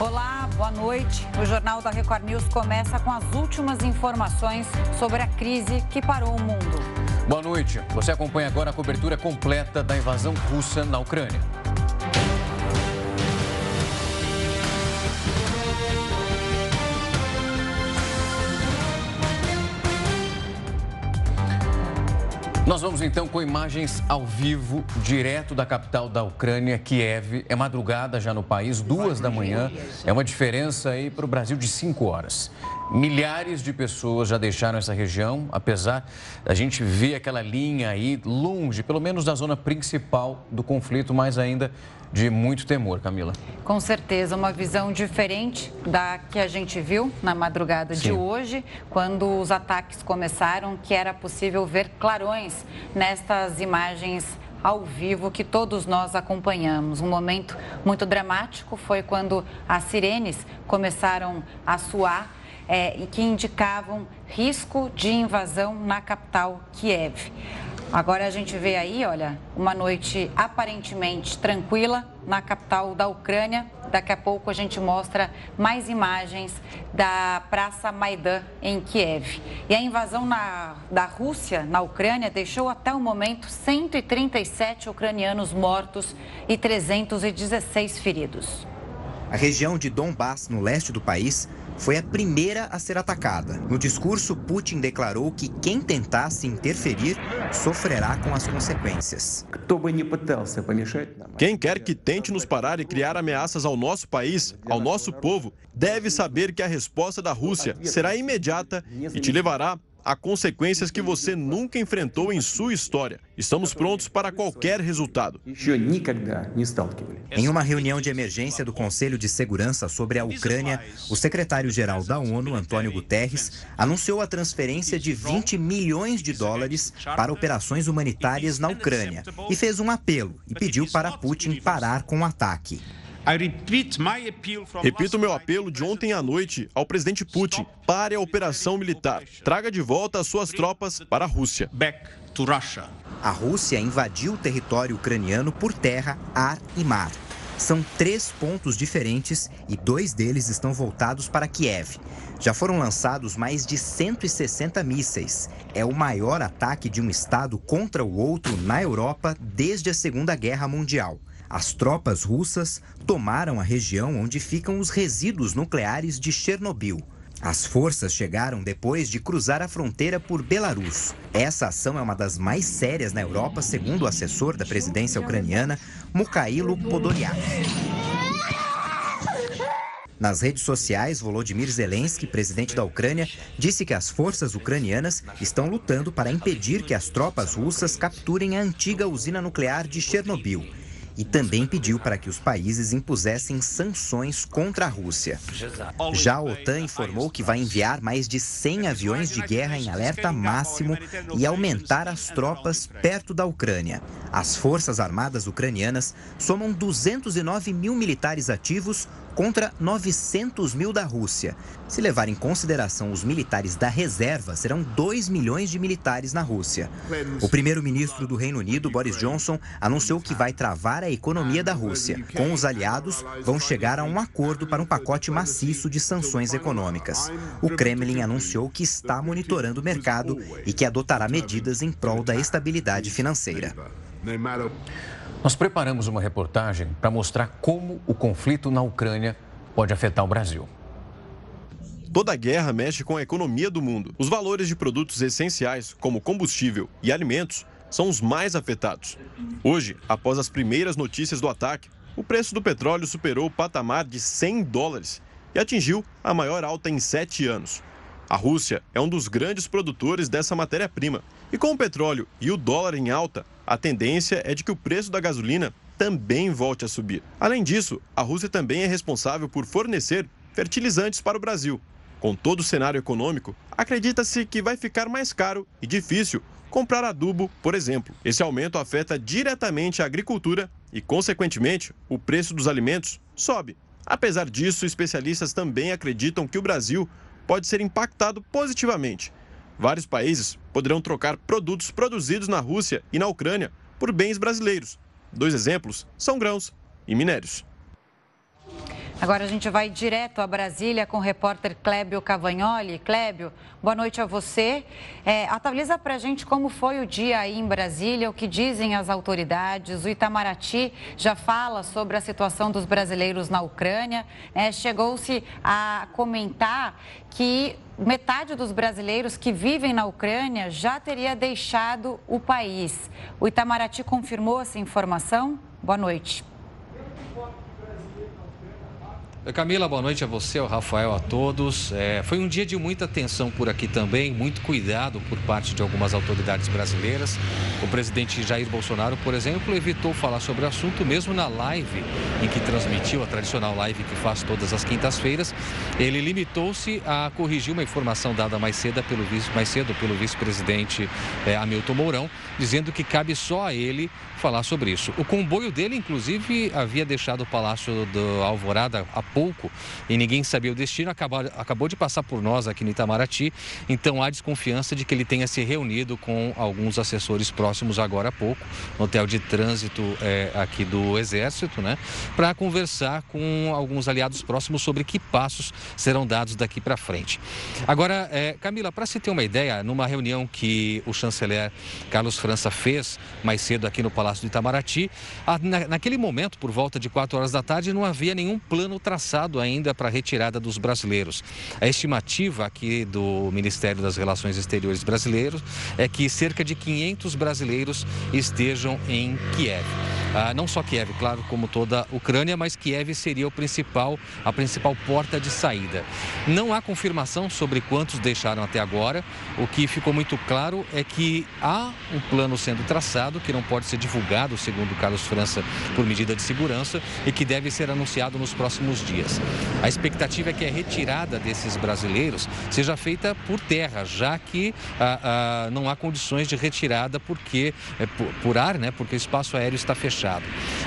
Olá, boa noite. O Jornal da Record News começa com as últimas informações sobre a crise que parou o mundo. Boa noite. Você acompanha agora a cobertura completa da invasão russa na Ucrânia. Nós vamos então com imagens ao vivo, direto da capital da Ucrânia, Kiev. É madrugada já no país, duas da manhã. É uma diferença aí para o Brasil de cinco horas. Milhares de pessoas já deixaram essa região, apesar da gente ver aquela linha aí longe, pelo menos da zona principal do conflito, mas ainda de muito temor, Camila. Com certeza, uma visão diferente da que a gente viu na madrugada Sim. de hoje, quando os ataques começaram, que era possível ver clarões nestas imagens ao vivo que todos nós acompanhamos. Um momento muito dramático foi quando as sirenes começaram a soar é, que indicavam risco de invasão na capital Kiev. Agora a gente vê aí, olha, uma noite aparentemente tranquila na capital da Ucrânia. Daqui a pouco a gente mostra mais imagens da Praça Maidan em Kiev. E a invasão na, da Rússia na Ucrânia deixou até o momento 137 ucranianos mortos e 316 feridos. A região de Donbass, no leste do país, foi a primeira a ser atacada. No discurso, Putin declarou que quem tentasse interferir sofrerá com as consequências. Quem quer que tente nos parar e criar ameaças ao nosso país, ao nosso povo, deve saber que a resposta da Rússia será imediata e te levará a consequências que você nunca enfrentou em sua história. Estamos prontos para qualquer resultado. Em uma reunião de emergência do Conselho de Segurança sobre a Ucrânia, o secretário-geral da ONU, Antônio Guterres, anunciou a transferência de 20 milhões de dólares para operações humanitárias na Ucrânia e fez um apelo e pediu para Putin parar com o ataque. Repito meu apelo de ontem à noite ao presidente Putin: pare a operação militar. Traga de volta as suas tropas para a Rússia. A Rússia invadiu o território ucraniano por terra, ar e mar. São três pontos diferentes e dois deles estão voltados para Kiev. Já foram lançados mais de 160 mísseis. É o maior ataque de um Estado contra o outro na Europa desde a Segunda Guerra Mundial. As tropas russas tomaram a região onde ficam os resíduos nucleares de Chernobyl. As forças chegaram depois de cruzar a fronteira por Belarus. Essa ação é uma das mais sérias na Europa, segundo o assessor da presidência ucraniana, Mukhailo Podolyak. Nas redes sociais, Volodymyr Zelensky, presidente da Ucrânia, disse que as forças ucranianas estão lutando para impedir que as tropas russas capturem a antiga usina nuclear de Chernobyl e também pediu para que os países impusessem sanções contra a Rússia. Já a OTAN informou que vai enviar mais de 100 aviões de guerra em alerta máximo e aumentar as tropas perto da Ucrânia. As Forças Armadas ucranianas somam 209 mil militares ativos contra 900 mil da Rússia. Se levar em consideração os militares da reserva, serão 2 milhões de militares na Rússia. O primeiro-ministro do Reino Unido, Boris Johnson, anunciou que vai travar a economia da Rússia. Com os aliados, vão chegar a um acordo para um pacote maciço de sanções econômicas. O Kremlin anunciou que está monitorando o mercado e que adotará medidas em prol da estabilidade financeira. Nós preparamos uma reportagem para mostrar como o conflito na Ucrânia pode afetar o Brasil. Toda guerra mexe com a economia do mundo. Os valores de produtos essenciais, como combustível e alimentos, são os mais afetados. Hoje, após as primeiras notícias do ataque, o preço do petróleo superou o patamar de 100 dólares e atingiu a maior alta em sete anos. A Rússia é um dos grandes produtores dessa matéria-prima. E com o petróleo e o dólar em alta, a tendência é de que o preço da gasolina também volte a subir. Além disso, a Rússia também é responsável por fornecer fertilizantes para o Brasil. Com todo o cenário econômico, acredita-se que vai ficar mais caro e difícil comprar adubo, por exemplo. Esse aumento afeta diretamente a agricultura e, consequentemente, o preço dos alimentos sobe. Apesar disso, especialistas também acreditam que o Brasil pode ser impactado positivamente vários países poderão trocar produtos produzidos na Rússia e na Ucrânia por bens brasileiros. Dois exemplos são grãos e minérios. Agora a gente vai direto a Brasília com o repórter Clébio Cavagnoli. Clébio, boa noite a você. É, atualiza para a gente como foi o dia aí em Brasília, o que dizem as autoridades. O Itamaraty já fala sobre a situação dos brasileiros na Ucrânia. É, Chegou-se a comentar que metade dos brasileiros que vivem na Ucrânia já teria deixado o país. O Itamaraty confirmou essa informação? Boa noite. Camila, boa noite a você, ao Rafael, a todos. É, foi um dia de muita tensão por aqui também, muito cuidado por parte de algumas autoridades brasileiras. O presidente Jair Bolsonaro, por exemplo, evitou falar sobre o assunto, mesmo na live em que transmitiu, a tradicional live que faz todas as quintas-feiras. Ele limitou-se a corrigir uma informação dada mais cedo pelo, vice, vice-presidente é, Hamilton Mourão, dizendo que cabe só a ele falar sobre isso. O comboio dele, inclusive, havia deixado o Palácio do Alvorada há pouco e ninguém sabia o destino, acabou, acabou de passar por nós aqui no Itamaraty, então há desconfiança de que ele tenha se reunido com alguns assessores próximos agora há pouco, no hotel de trânsito é, aqui do Exército, né, para conversar com alguns aliados próximos sobre que passos serão dados daqui para frente. Agora, é, Camila, para se ter uma ideia, numa reunião que o chanceler Carlos França fez mais cedo aqui no Palácio do Itamaraty, na, naquele momento, por volta de 4 horas da tarde, não havia nenhum plano traçado traçado ainda para a retirada dos brasileiros. A estimativa aqui do Ministério das Relações Exteriores brasileiro é que cerca de 500 brasileiros estejam em Kiev. Ah, não só Kiev, claro, como toda a Ucrânia, mas Kiev seria o principal, a principal porta de saída. Não há confirmação sobre quantos deixaram até agora. O que ficou muito claro é que há um plano sendo traçado que não pode ser divulgado, segundo Carlos França, por medida de segurança e que deve ser anunciado nos próximos dias. A expectativa é que a retirada desses brasileiros seja feita por terra, já que ah, ah, não há condições de retirada porque é, por, por ar, né? Porque o espaço aéreo está fechado fechado.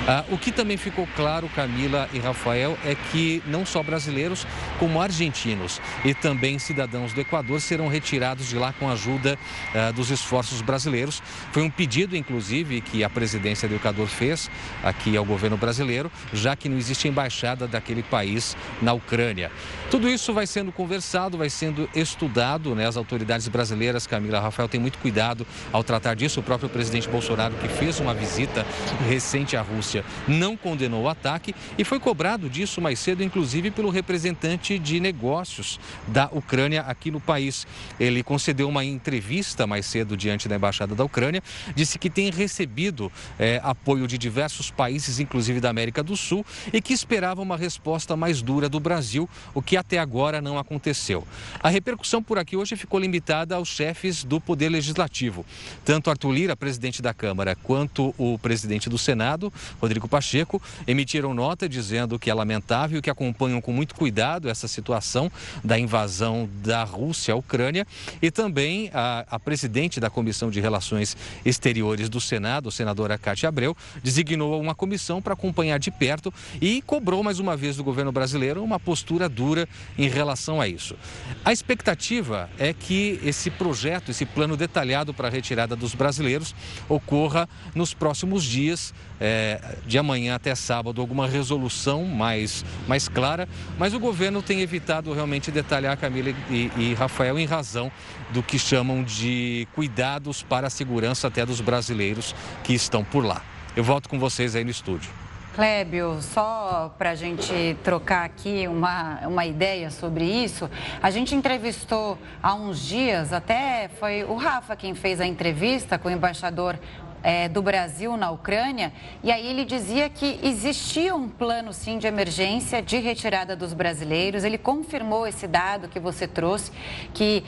Ah, o que também ficou claro, Camila e Rafael, é que não só brasileiros, como argentinos e também cidadãos do Equador serão retirados de lá com a ajuda ah, dos esforços brasileiros. Foi um pedido, inclusive, que a presidência do Equador fez aqui ao governo brasileiro, já que não existe embaixada daquele país na Ucrânia. Tudo isso vai sendo conversado, vai sendo estudado, né? As autoridades brasileiras, Camila Rafael, têm muito cuidado ao tratar disso. O próprio presidente Bolsonaro, que fez uma visita recente à Rússia, não condenou o ataque e foi cobrado disso mais cedo, inclusive pelo representante de negócios da Ucrânia aqui no país. Ele concedeu uma entrevista mais cedo diante da Embaixada da Ucrânia, disse que tem recebido é, apoio de diversos países, inclusive da América do Sul, e que esperava uma resposta mais dura do Brasil, o que até agora não aconteceu. A repercussão por aqui hoje ficou limitada aos chefes do Poder Legislativo. Tanto Arthur Lira, presidente da Câmara, quanto o presidente do Senado, Rodrigo Pacheco, emitiram nota dizendo que é lamentável e que acompanham com muito cuidado essa situação da invasão da Rússia à Ucrânia e também a, a presidente da Comissão de Relações Exteriores do Senado, a senadora Cátia Abreu, designou uma comissão para acompanhar de perto e cobrou mais uma vez do governo brasileiro uma postura dura em relação a isso. A expectativa é que esse projeto, esse plano detalhado para a retirada dos brasileiros ocorra nos próximos dias é, de amanhã até sábado alguma resolução mais, mais clara, mas o governo tem evitado realmente detalhar, Camila e, e Rafael, em razão do que chamam de cuidados para a segurança até dos brasileiros que estão por lá. Eu volto com vocês aí no estúdio. Clébio, só para a gente trocar aqui uma, uma ideia sobre isso, a gente entrevistou há uns dias, até foi o Rafa quem fez a entrevista com o embaixador é, do Brasil na Ucrânia, e aí ele dizia que existia um plano sim de emergência de retirada dos brasileiros. Ele confirmou esse dado que você trouxe, que,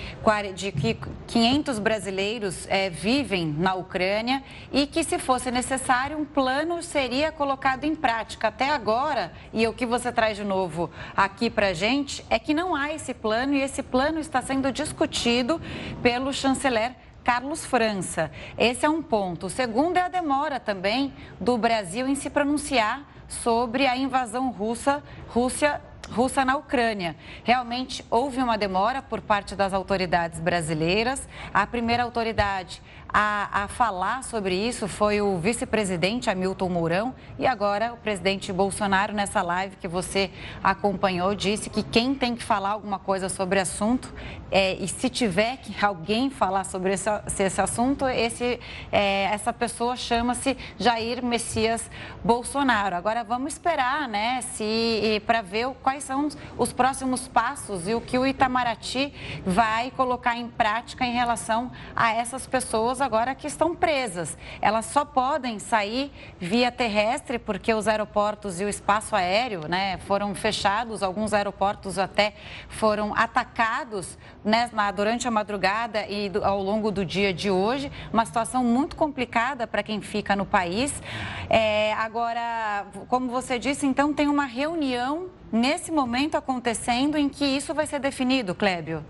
de que 500 brasileiros é, vivem na Ucrânia e que, se fosse necessário, um plano seria colocado em prática. Até agora, e o que você traz de novo aqui para gente, é que não há esse plano e esse plano está sendo discutido pelo chanceler Carlos França. Esse é um ponto. O segundo é a demora também do Brasil em se pronunciar sobre a invasão russa, Rússia russa na Ucrânia. Realmente houve uma demora por parte das autoridades brasileiras. A primeira autoridade a, a falar sobre isso foi o vice-presidente Hamilton Mourão e agora o presidente Bolsonaro, nessa live que você acompanhou, disse que quem tem que falar alguma coisa sobre assunto é, e se tiver que alguém falar sobre esse, esse assunto, esse, é, essa pessoa chama-se Jair Messias Bolsonaro. Agora vamos esperar, né, se para ver quais são os próximos passos e o que o Itamaraty vai colocar em prática em relação a essas pessoas agora que estão presas. Elas só podem sair via terrestre porque os aeroportos e o espaço aéreo né, foram fechados, alguns aeroportos até foram atacados né, durante a madrugada e ao longo do dia de hoje. Uma situação muito complicada para quem fica no país. É, agora, como você disse, então tem uma reunião nesse momento acontecendo em que isso vai ser definido, Clébio?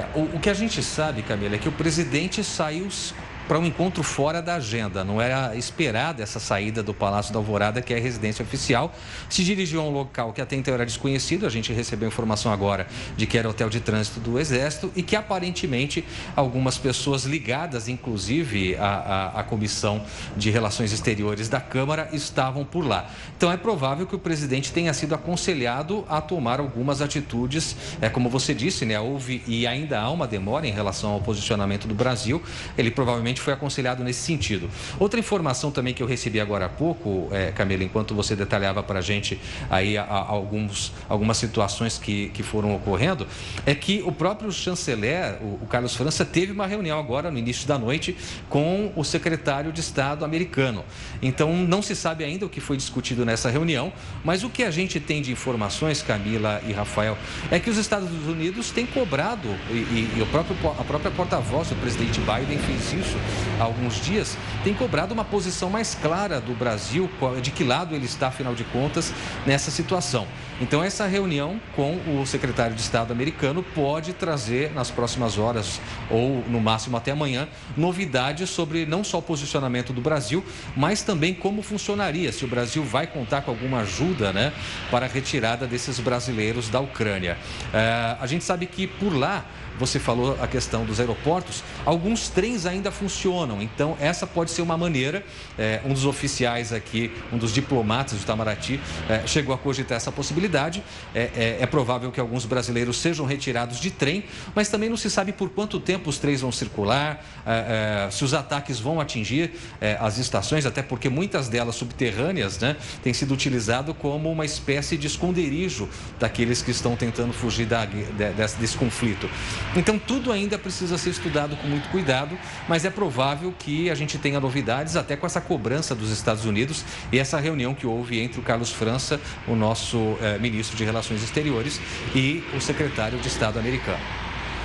É, o, o, que a gente sabe, Camila, é que o presidente saiu para um encontro fora da agenda. Não era esperada essa saída do Palácio da Alvorada, que é a residência oficial. Se dirigiu a um local que até então era desconhecido. A gente recebeu informação agora de que era hotel de trânsito do Exército e que aparentemente algumas pessoas ligadas, inclusive à, à, à Comissão de Relações Exteriores da Câmara, estavam por lá. Então é provável que o presidente tenha sido aconselhado a tomar algumas atitudes. É como você disse, né? Houve e ainda há uma demora em relação ao posicionamento do Brasil. Ele provavelmente foi aconselhado nesse sentido. Outra informação também que eu recebi agora há pouco, é, Camila, enquanto você detalhava para a gente aí a, a alguns, algumas situações que, que foram ocorrendo, é que o próprio chanceler, o, o Carlos França, teve uma reunião agora no início da noite com o secretário de Estado americano. Então, não se sabe ainda o que foi discutido nessa reunião, mas o que a gente tem de informações, Camila e Rafael, é que os Estados Unidos têm cobrado, e, e, e o próprio, a própria porta-voz, o presidente Biden, fez isso há alguns dias, tem cobrado uma posição mais clara do Brasil, de que lado ele está, afinal de contas, nessa situação. Então, essa reunião com o secretário de Estado americano pode trazer, nas próximas horas, ou no máximo até amanhã, novidades sobre não só o posicionamento do Brasil, mas também como funcionaria, se o Brasil vai contar com alguma ajuda né, para a retirada desses brasileiros da Ucrânia. É, a gente sabe que por lá você falou a questão dos aeroportos, alguns trens ainda funcionam, então essa pode ser uma maneira. É, um dos oficiais aqui, um dos diplomatas do Itamaraty, é, chegou a cogitar essa possibilidade. É, é, é, provável que alguns brasileiros sejam retirados de trem, mas também não se sabe por quanto tempo os trens vão circular, é, é, se os ataques vão atingir as estações, até porque muitas delas subterrâneas né, têm sido utilizado como uma espécie de esconderijo daqueles que estão tentando fugir da, desse, desse conflito. Então, tudo ainda precisa ser estudado com muito cuidado, mas é provável que a gente tenha novidades até com essa cobrança dos Estados Unidos e essa reunião que houve entre o Carlos França, o nosso eh, ministro de Relações Exteriores, e o secretário de Estado americano.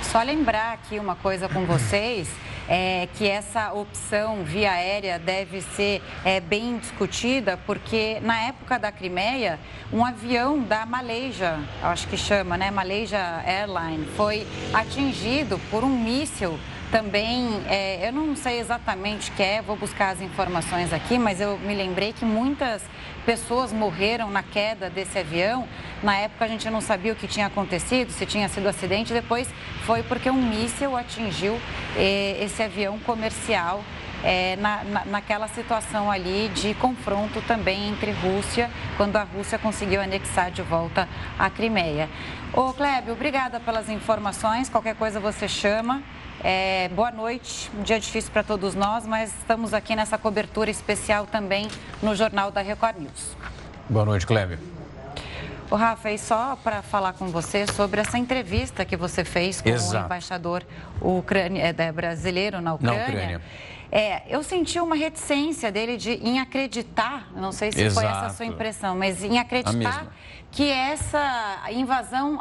Só lembrar aqui uma coisa com vocês é, que essa opção via aérea deve ser é, bem discutida, porque na época da Crimeia, um avião da Malaysia, acho que chama, né, Malaysia Airline, foi atingido por um míssil também, é, eu não sei exatamente o que é, vou buscar as informações aqui, mas eu me lembrei que muitas pessoas morreram na queda desse avião. Na época a gente não sabia o que tinha acontecido, se tinha sido acidente. Depois foi porque um míssil atingiu eh, esse avião comercial é, na, na, naquela situação ali de confronto também entre Rússia, quando a Rússia conseguiu anexar de volta a Crimeia. Ô Clébio, obrigada pelas informações. Qualquer coisa você chama. É, boa noite, um dia difícil para todos nós, mas estamos aqui nessa cobertura especial também no Jornal da Record News. Boa noite, Cléber. O Rafa, e só para falar com você sobre essa entrevista que você fez com Exato. o embaixador ucrânia, é, brasileiro na Ucrânia. Na Ucrânia. É, eu senti uma reticência dele de, em acreditar, não sei se Exato. foi essa a sua impressão, mas em acreditar que essa invasão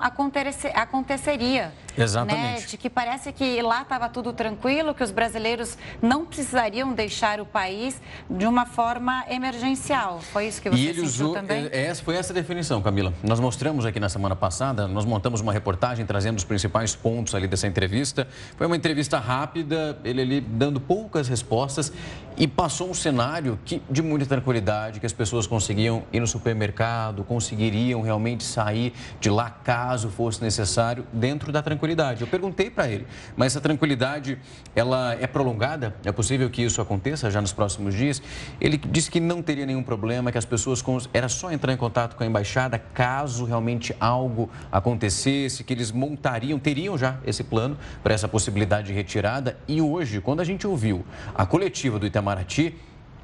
aconteceria. Exatamente. Né? De que parece que lá estava tudo tranquilo, que os brasileiros não precisariam deixar o país de uma forma emergencial. Foi isso que você e ele usou, também? É, essa, foi essa a definição, Camila. Nós mostramos aqui na semana passada, nós montamos uma reportagem trazendo os principais pontos ali dessa entrevista. Foi uma entrevista rápida, ele ali dando poucas respostas respostas e passou um cenário que, de muita tranquilidade, que as pessoas conseguiam ir no supermercado, conseguiriam realmente sair de lá caso fosse necessário, dentro da tranquilidade. Eu perguntei para ele, mas essa tranquilidade, ela é prolongada? É possível que isso aconteça já nos próximos dias? Ele disse que não teria nenhum problema, que as pessoas, era só entrar em contato com a embaixada caso realmente algo acontecesse, que eles montariam, teriam já esse plano para essa possibilidade de retirada. E hoje, quando a gente ouviu a coletiva do Itamar Itamaraty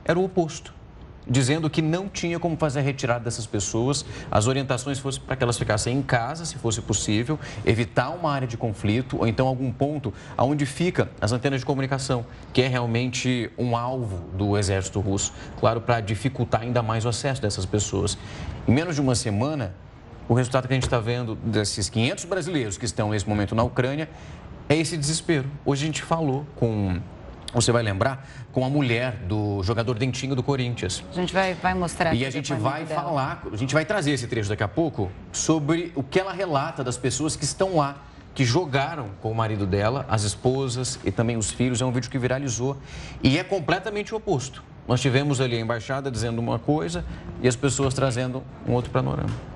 era o oposto dizendo que não tinha como fazer a retirada dessas pessoas. As orientações fossem para que elas ficassem em casa, se fosse possível, evitar uma área de conflito ou então algum ponto onde fica as antenas de comunicação, que é realmente um alvo do exército russo, claro, para dificultar ainda mais o acesso dessas pessoas. Em menos de uma semana, o resultado que a gente está vendo desses 500 brasileiros que estão nesse momento na Ucrânia é esse desespero. Hoje a gente falou com você vai lembrar, com a mulher do jogador Dentinho do Corinthians. A gente vai, vai mostrar. E a gente vai dela. falar, a gente vai trazer esse trecho daqui a pouco, sobre o que ela relata das pessoas que estão lá, que jogaram com o marido dela, as esposas e também os filhos. É um vídeo que viralizou e é completamente o oposto. Nós tivemos ali a embaixada dizendo uma coisa e as pessoas trazendo um outro panorama.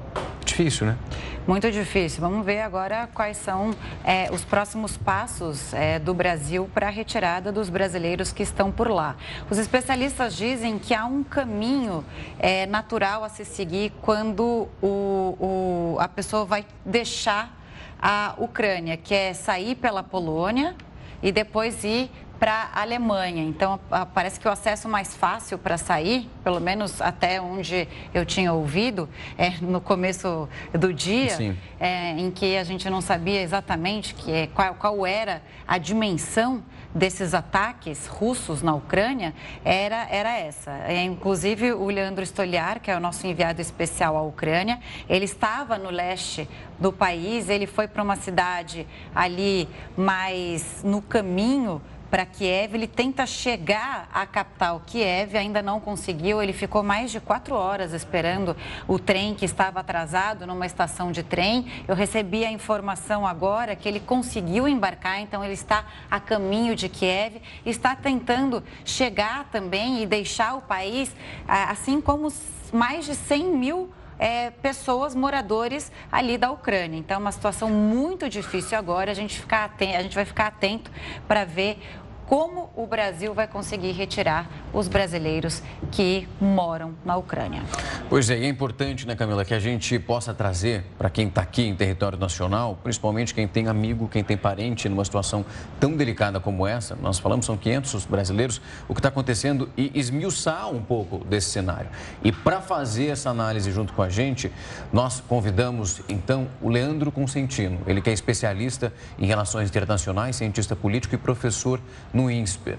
Difícil, né? Muito difícil. Vamos ver agora quais são é, os próximos passos é, do Brasil para a retirada dos brasileiros que estão por lá. Os especialistas dizem que há um caminho é, natural a se seguir quando o, o, a pessoa vai deixar a Ucrânia, que é sair pela Polônia e depois ir para a Alemanha. Então, parece que o acesso mais fácil para sair, pelo menos até onde eu tinha ouvido, é no começo do dia, é, em que a gente não sabia exatamente que, é, qual, qual era a dimensão desses ataques russos na Ucrânia era, era essa. É, inclusive, o Leandro Stoliar, que é o nosso enviado especial à Ucrânia, ele estava no leste do país, ele foi para uma cidade ali mais no caminho para Kiev. Ele tenta chegar à capital Kiev, ainda não conseguiu. Ele ficou mais de quatro horas esperando o trem que estava atrasado numa estação de trem. Eu recebi a informação agora que ele conseguiu embarcar, então ele está a caminho de Kiev, está tentando chegar também e deixar o país, assim como mais de 100 mil é, pessoas, moradores ali da Ucrânia. Então, é uma situação muito difícil agora. A gente, ficar atento, a gente vai ficar atento para ver como o Brasil vai conseguir retirar os brasileiros que moram na Ucrânia. Pois é, e é importante, né, Camila, que a gente possa trazer para quem está aqui em território nacional, principalmente quem tem amigo, quem tem parente numa situação tão delicada como essa, nós falamos, são 500 brasileiros, o que está acontecendo e esmiuçar um pouco desse cenário. E para fazer essa análise junto com a gente, nós convidamos, então, o Leandro Consentino, ele que é especialista em relações internacionais, cientista político e professor no INSPER.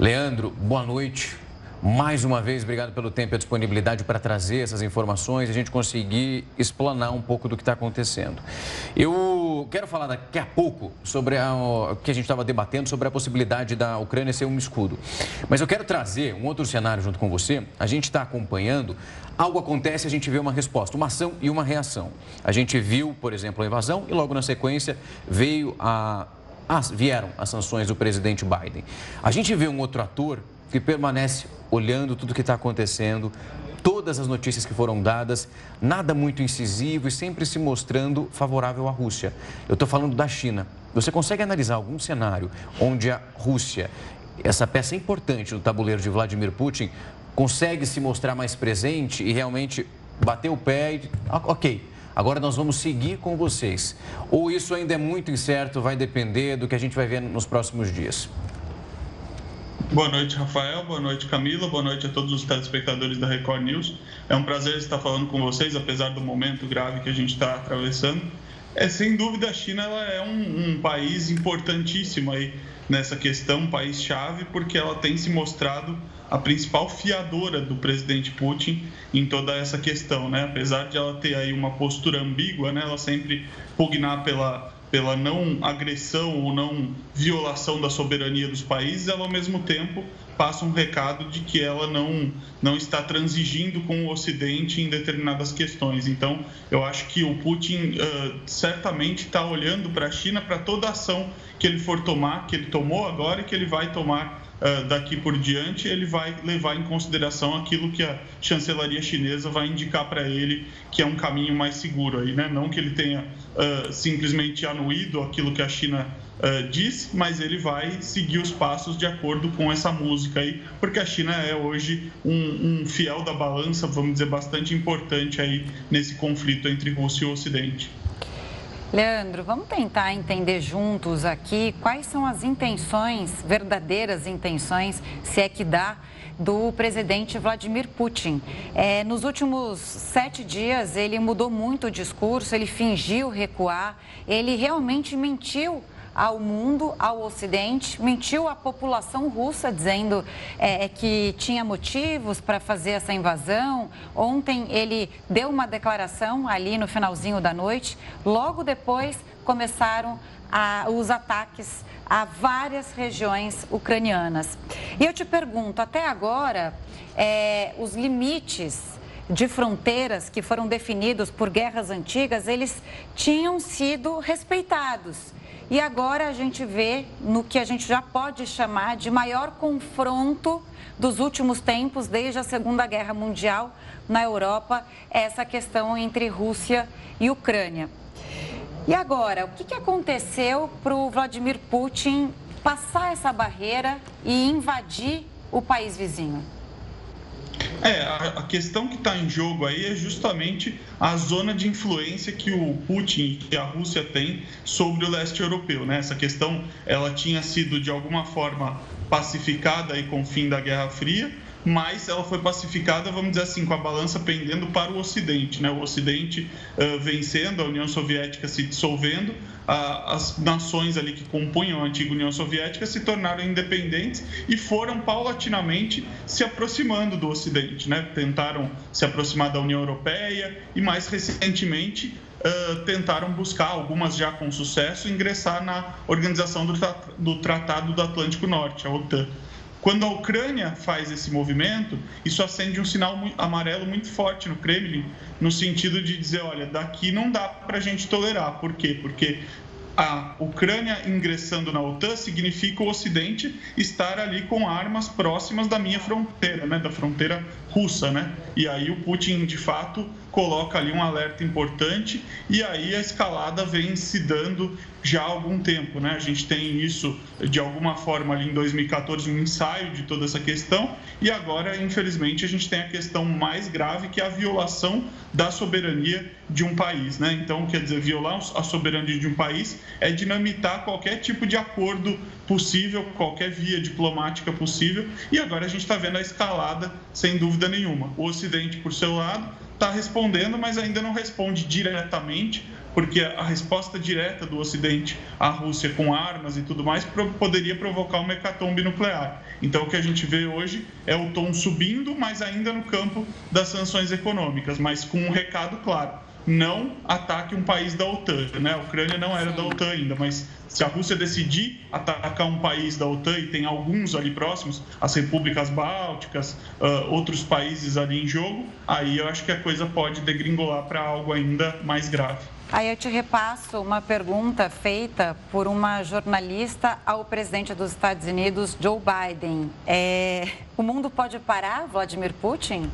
Leandro, boa noite. Mais uma vez, obrigado pelo tempo e a disponibilidade para trazer essas informações e a gente conseguir explanar um pouco do que está acontecendo. Eu quero falar daqui a pouco sobre o que a gente estava debatendo sobre a possibilidade da Ucrânia ser um escudo. Mas eu quero trazer um outro cenário junto com você. A gente está acompanhando, algo acontece, a gente vê uma resposta, uma ação e uma reação. A gente viu, por exemplo, a invasão e logo na sequência veio a as, vieram as sanções do presidente Biden. A gente vê um outro ator que permanece olhando tudo o que está acontecendo, todas as notícias que foram dadas, nada muito incisivo e sempre se mostrando favorável à Rússia. Eu estou falando da China. Você consegue analisar algum cenário onde a Rússia, essa peça importante do tabuleiro de Vladimir Putin, consegue se mostrar mais presente e realmente bater o pé e. Ok Agora nós vamos seguir com vocês. Ou isso ainda é muito incerto, vai depender do que a gente vai ver nos próximos dias? Boa noite, Rafael. Boa noite, Camila. Boa noite a todos os telespectadores da Record News. É um prazer estar falando com vocês, apesar do momento grave que a gente está atravessando. É, sem dúvida, a China é um, um país importantíssimo aí nessa questão, um país-chave, porque ela tem se mostrado a principal fiadora do presidente Putin em toda essa questão, né? Apesar de ela ter aí uma postura ambígua, né? Ela sempre pugnar pela pela não agressão ou não violação da soberania dos países, ela ao mesmo tempo passa um recado de que ela não, não está transigindo com o Ocidente em determinadas questões. Então, eu acho que o Putin uh, certamente está olhando para a China para toda ação que ele for tomar, que ele tomou agora e que ele vai tomar daqui por diante, ele vai levar em consideração aquilo que a chancelaria chinesa vai indicar para ele que é um caminho mais seguro aí, né? Não que ele tenha uh, simplesmente anuído aquilo que a China uh, diz, mas ele vai seguir os passos de acordo com essa música aí, porque a China é hoje um, um fiel da balança, vamos dizer, bastante importante aí nesse conflito entre Rússia e Ocidente. Leandro, vamos tentar entender juntos aqui quais são as intenções, verdadeiras intenções, se é que dá, do presidente Vladimir Putin. É, nos últimos sete dias, ele mudou muito o discurso, ele fingiu recuar, ele realmente mentiu ao mundo, ao Ocidente, mentiu à população russa, dizendo é, é, que tinha motivos para fazer essa invasão. Ontem ele deu uma declaração ali no finalzinho da noite. Logo depois começaram a, os ataques a várias regiões ucranianas. E eu te pergunto, até agora, é, os limites de fronteiras que foram definidos por guerras antigas, eles tinham sido respeitados. E agora a gente vê no que a gente já pode chamar de maior confronto dos últimos tempos, desde a Segunda Guerra Mundial na Europa, essa questão entre Rússia e Ucrânia. E agora, o que, aconteceu para o Vladimir Putin passar essa barreira e invadir o país vizinho? É, a, questão que está em jogo aí é justamente a zona de influência que o Putin e a Rússia têm sobre o leste europeu. Né? Essa questão ela tinha sido de alguma forma pacificada aí com o fim da Guerra Fria, mas ela foi pacificada, vamos dizer assim, com a balança pendendo para o Ocidente, né? O Ocidente uh, vencendo, a União Soviética se dissolvendo, as nações ali que compunham a antiga União Soviética se tornaram independentes e foram paulatinamente se aproximando do Ocidente, né? Tentaram se aproximar da União Europeia e mais recentemente Uh, tentaram buscar, algumas já com sucesso, ingressar na organização do, do Tratado do Atlântico Norte, a OTAN. Quando a Ucrânia faz esse movimento, isso acende um sinal amarelo muito forte no Kremlin, no sentido de dizer: olha, daqui não dá para a gente tolerar. Por quê? Porque a Ucrânia ingressando na OTAN significa o Ocidente estar ali com armas próximas da minha fronteira, né, da fronteira russa, né? E aí o Putin, de fato, coloca ali um alerta importante e aí a escalada vem se dando já há algum tempo, né? A gente tem isso de alguma forma ali em 2014 um ensaio de toda essa questão e agora, infelizmente, a gente tem a questão mais grave que é a violação da soberania de um país, né? Então, quer dizer, violar a soberania de um país é dinamitar qualquer tipo de acordo possível, qualquer via diplomática possível e agora a gente está vendo a escalada sem dúvida nenhuma. O Ocidente, por seu lado, está respondendo, mas ainda não responde diretamente, porque a resposta direta do Ocidente à Rússia com armas e tudo mais poderia provocar uma hecatombe nuclear. Então, o que a gente vê hoje é o tom subindo, mas ainda no campo das sanções econômicas, mas com um recado claro não ataque um país da OTAN. Né? A Ucrânia não era da OTAN ainda, mas se a Rússia decidir atacar um país da OTAN, e tem alguns ali próximos, as repúblicas bálticas, uh, outros países ali em jogo, aí eu acho que a coisa pode degringolar para algo ainda mais grave. Aí eu te repasso uma pergunta feita por uma jornalista ao presidente dos Estados Unidos, Joe Biden. É... O mundo pode parar, Vladimir Putin?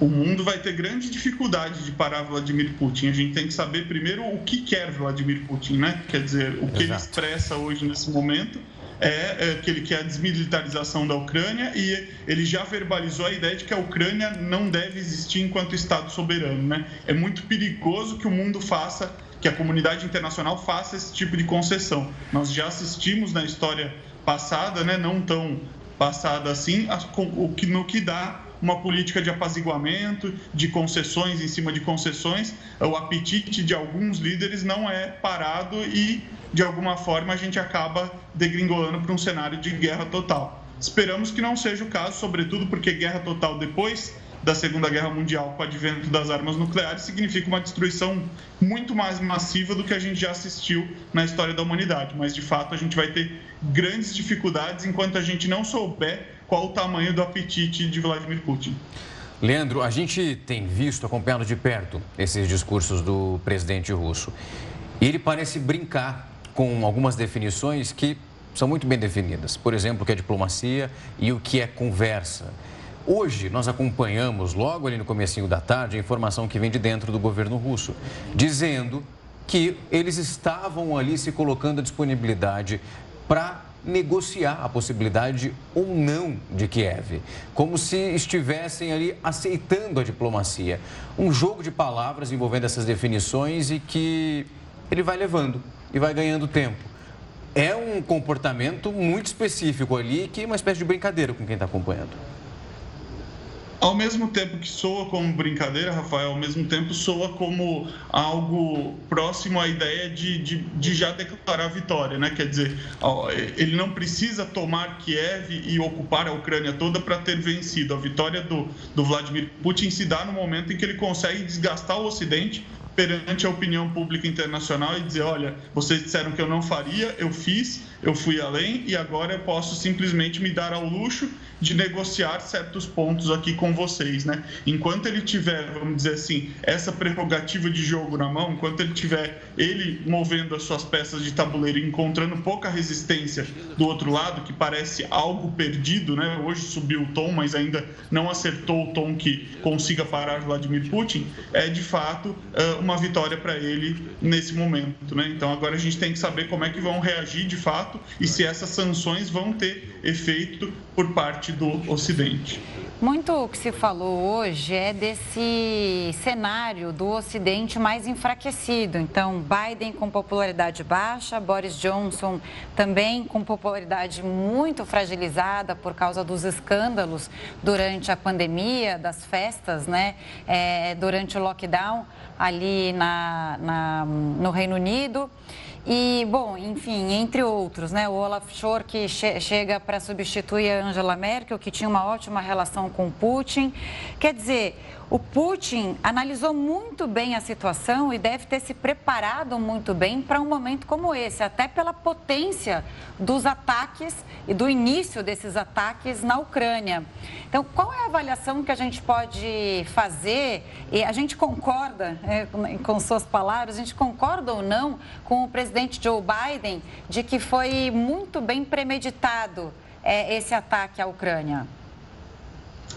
O mundo vai ter grande dificuldade de parar Vladimir Putin. A gente tem que saber primeiro o que quer Vladimir Putin, né? Quer dizer, o que Exato. ele expressa hoje nesse momento é, é que ele quer a desmilitarização da Ucrânia e ele já verbalizou a ideia de que a Ucrânia não deve existir enquanto Estado soberano, né? É muito perigoso que o mundo faça, que a comunidade internacional faça esse tipo de concessão. Nós já assistimos na história passada, né? Não tão passada assim, o que no que dá uma política de apaziguamento, de concessões em cima de concessões. O apetite de alguns líderes não é parado e, de alguma forma, a gente acaba degringolando para um cenário de guerra total. Esperamos que não seja o caso, sobretudo porque guerra total depois da Segunda Guerra Mundial com o advento das armas nucleares significa uma destruição muito mais massiva do que a gente já assistiu na história da humanidade. Mas, de fato, a gente vai ter grandes dificuldades enquanto a gente não souber qual o tamanho do apetite de Vladimir Putin. Leandro, a gente tem visto, acompanhando de perto esses discursos do presidente russo. E ele parece brincar com algumas definições que são muito bem definidas. Por exemplo, o que é diplomacia e o que é conversa. Hoje nós acompanhamos, logo ali no comecinho da tarde, a informação que vem de dentro do governo russo, dizendo que eles estavam ali se colocando à disponibilidade para negociar a possibilidade ou não de Kiev, como se estivessem ali aceitando a diplomacia. Um jogo de palavras envolvendo essas definições e que ele vai levando e vai ganhando tempo. É um comportamento muito específico ali, que é uma espécie de brincadeira com quem está acompanhando ao mesmo tempo que soa como brincadeira, Rafael, ao mesmo tempo soa como algo próximo à ideia de, de, de já declarar vitória, né? Quer dizer, ele não precisa tomar Kiev e ocupar a Ucrânia toda para ter vencido. A vitória do, do Vladimir Putin se dá no momento em que ele consegue desgastar o Ocidente perante a opinião pública internacional e dizer: olha, vocês disseram que eu não faria, eu fiz, eu fui além e agora eu posso simplesmente me dar ao luxo de negociar certos pontos aqui com vocês, né? Enquanto ele tiver, vamos dizer assim, essa prerrogativa de jogo na mão, enquanto ele tiver ele movendo as suas peças de tabuleiro e encontrando pouca resistência do outro lado, que parece algo perdido, né? Hoje subiu o tom, mas ainda não acertou o tom que consiga parar Vladimir Putin, é de fato uma vitória para ele nesse momento, né? Então agora a gente tem que saber como é que vão reagir de fato e se essas sanções vão ter efeito por parte do Ocidente. Muito o que se falou hoje é desse cenário do Ocidente mais enfraquecido. Então, Biden com popularidade baixa, Boris Johnson também com popularidade muito fragilizada por causa dos escândalos durante a pandemia, das festas, né? É, durante o lockdown ali na, na no Reino Unido. E, bom, enfim, entre outros, né? O Olaf Scholz, que che chega para substituir a Angela Merkel, que tinha uma ótima relação com Putin. Quer dizer, o Putin analisou muito bem a situação e deve ter se preparado muito bem para um momento como esse, até pela potência dos ataques e do início desses ataques na Ucrânia. Então, qual é a avaliação que a gente pode fazer? E a gente concorda, é, com suas palavras, a gente concorda ou não com o presidente Joe Biden de que foi muito bem premeditado é, esse ataque à Ucrânia?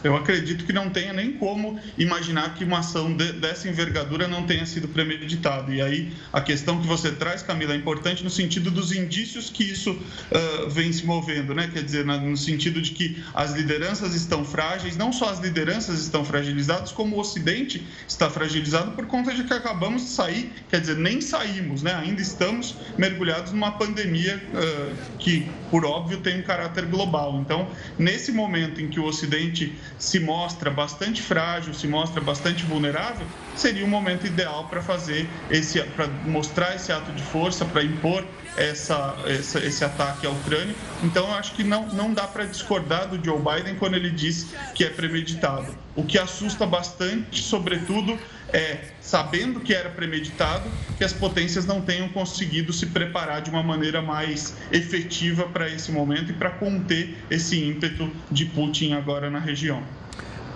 Eu acredito que não tenha nem como imaginar que uma ação de, dessa envergadura não tenha sido premeditada. E aí a questão que você traz, Camila, é importante no sentido dos indícios que isso uh, vem se movendo, né? Quer dizer, no sentido de que as lideranças estão frágeis, não só as lideranças estão fragilizadas, como o Ocidente está fragilizado por conta de que acabamos de sair, quer dizer, nem saímos, né? Ainda estamos mergulhados numa pandemia uh, que, por óbvio, tem um caráter global. Então, nesse momento em que o Ocidente se mostra bastante frágil, se mostra bastante vulnerável, seria o momento ideal para fazer esse, para mostrar esse ato de força, para impor essa, essa, esse ataque à Ucrânia. Então, eu acho que não, não dá para discordar do Joe Biden quando ele diz que é premeditado. O que assusta bastante, sobretudo, é, sabendo que era premeditado, que as potências não tenham conseguido se preparar de uma maneira mais efetiva para esse momento e para conter esse ímpeto de Putin agora na região.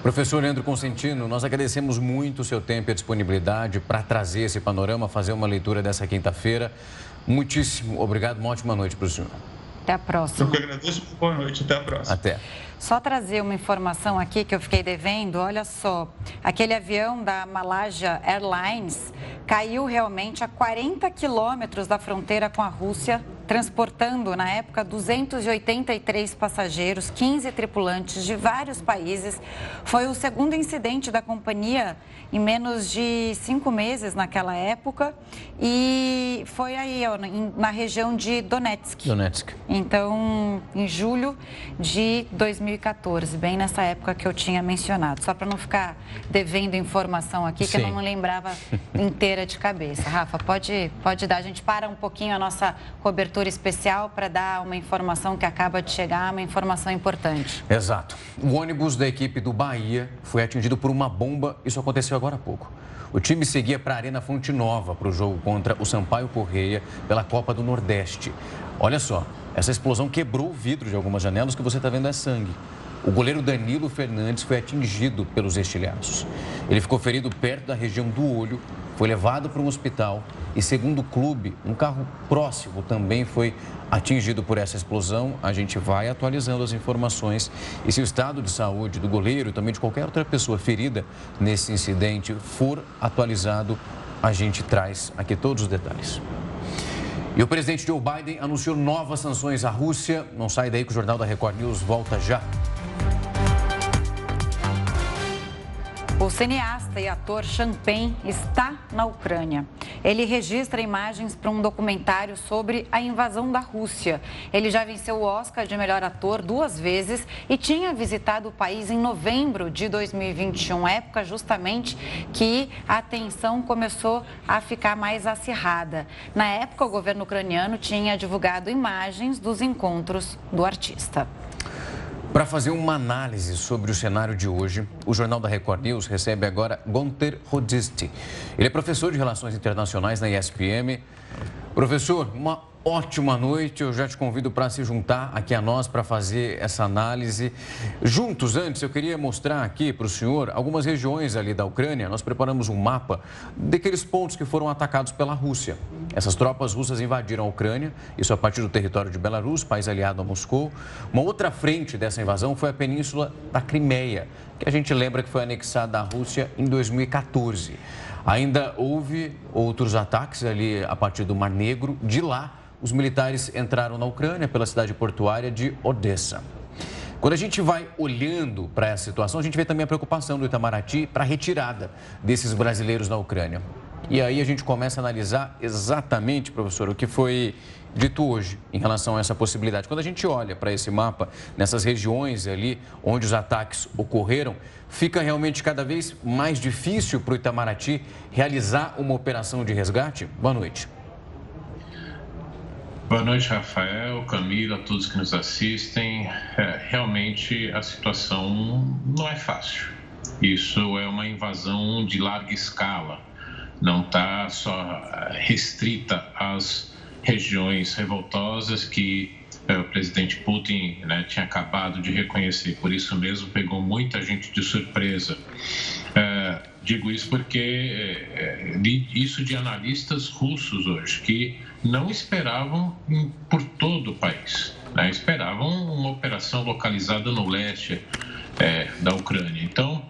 Professor Leandro Consentino, nós agradecemos muito o seu tempo e a disponibilidade para trazer esse panorama, fazer uma leitura dessa quinta-feira. Muitíssimo obrigado, uma ótima noite para o senhor. Até a próxima. Eu que agradeço, boa noite, até a próxima. Até. Só trazer uma informação aqui que eu fiquei devendo. Olha só, aquele avião da Malaysia Airlines caiu realmente a 40 quilômetros da fronteira com a Rússia, transportando, na época, 283 passageiros, 15 tripulantes de vários países. Foi o segundo incidente da companhia em menos de cinco meses naquela época e foi aí, ó, na região de Donetsk. Donetsk. Então, em julho de 2014, bem nessa época que eu tinha mencionado. Só para não ficar devendo informação aqui que Sim. eu não lembrava inteira de cabeça. Rafa, pode, pode dar. A gente para um pouquinho a nossa cobertura especial para dar uma informação que acaba de chegar, uma informação importante. Exato. O ônibus da equipe do Bahia foi atingido por uma bomba. Isso aconteceu agora há pouco. O time seguia para a Arena Fonte Nova para o jogo contra o Sampaio Correia pela Copa do Nordeste. Olha só, essa explosão quebrou o vidro de algumas janelas, que você está vendo é sangue. O goleiro Danilo Fernandes foi atingido pelos estilhaços. Ele ficou ferido perto da região do olho, foi levado para um hospital e, segundo o clube, um carro próximo também foi atingido por essa explosão. A gente vai atualizando as informações e se o estado de saúde do goleiro e também de qualquer outra pessoa ferida nesse incidente for atualizado, a gente traz aqui todos os detalhes. E o presidente Joe Biden anunciou novas sanções à Rússia. Não sai daí que o Jornal da Record News volta já. O cineasta e ator Champagne está na Ucrânia. Ele registra imagens para um documentário sobre a invasão da Rússia. Ele já venceu o Oscar de melhor ator duas vezes e tinha visitado o país em novembro de 2021, época justamente que a tensão começou a ficar mais acirrada. Na época, o governo ucraniano tinha divulgado imagens dos encontros do artista. Para fazer uma análise sobre o cenário de hoje, o Jornal da Record News recebe agora Gonter Rodisti. Ele é professor de Relações Internacionais na ESPM. Professor, uma ótima noite. Eu já te convido para se juntar aqui a nós para fazer essa análise. Juntos, antes, eu queria mostrar aqui para o senhor algumas regiões ali da Ucrânia. Nós preparamos um mapa daqueles pontos que foram atacados pela Rússia. Essas tropas russas invadiram a Ucrânia, isso a partir do território de Belarus, país aliado a Moscou. Uma outra frente dessa invasão foi a península da Crimeia, que a gente lembra que foi anexada à Rússia em 2014. Ainda houve outros ataques ali a partir do Mar Negro. De lá, os militares entraram na Ucrânia pela cidade portuária de Odessa. Quando a gente vai olhando para essa situação, a gente vê também a preocupação do Itamaraty para a retirada desses brasileiros na Ucrânia. E aí a gente começa a analisar exatamente, professor, o que foi dito hoje em relação a essa possibilidade. Quando a gente olha para esse mapa, nessas regiões ali onde os ataques ocorreram, fica realmente cada vez mais difícil para o Itamaraty realizar uma operação de resgate? Boa noite. Boa noite, Rafael, Camila, todos que nos assistem. É, realmente a situação não é fácil. Isso é uma invasão de larga escala. Não está só restrita às regiões revoltosas que é, o presidente Putin né, tinha acabado de reconhecer. Por isso mesmo, pegou muita gente de surpresa. É, digo isso porque é, li isso de analistas russos hoje, que não esperavam por todo o país. Né? Esperavam uma operação localizada no leste é, da Ucrânia. Então,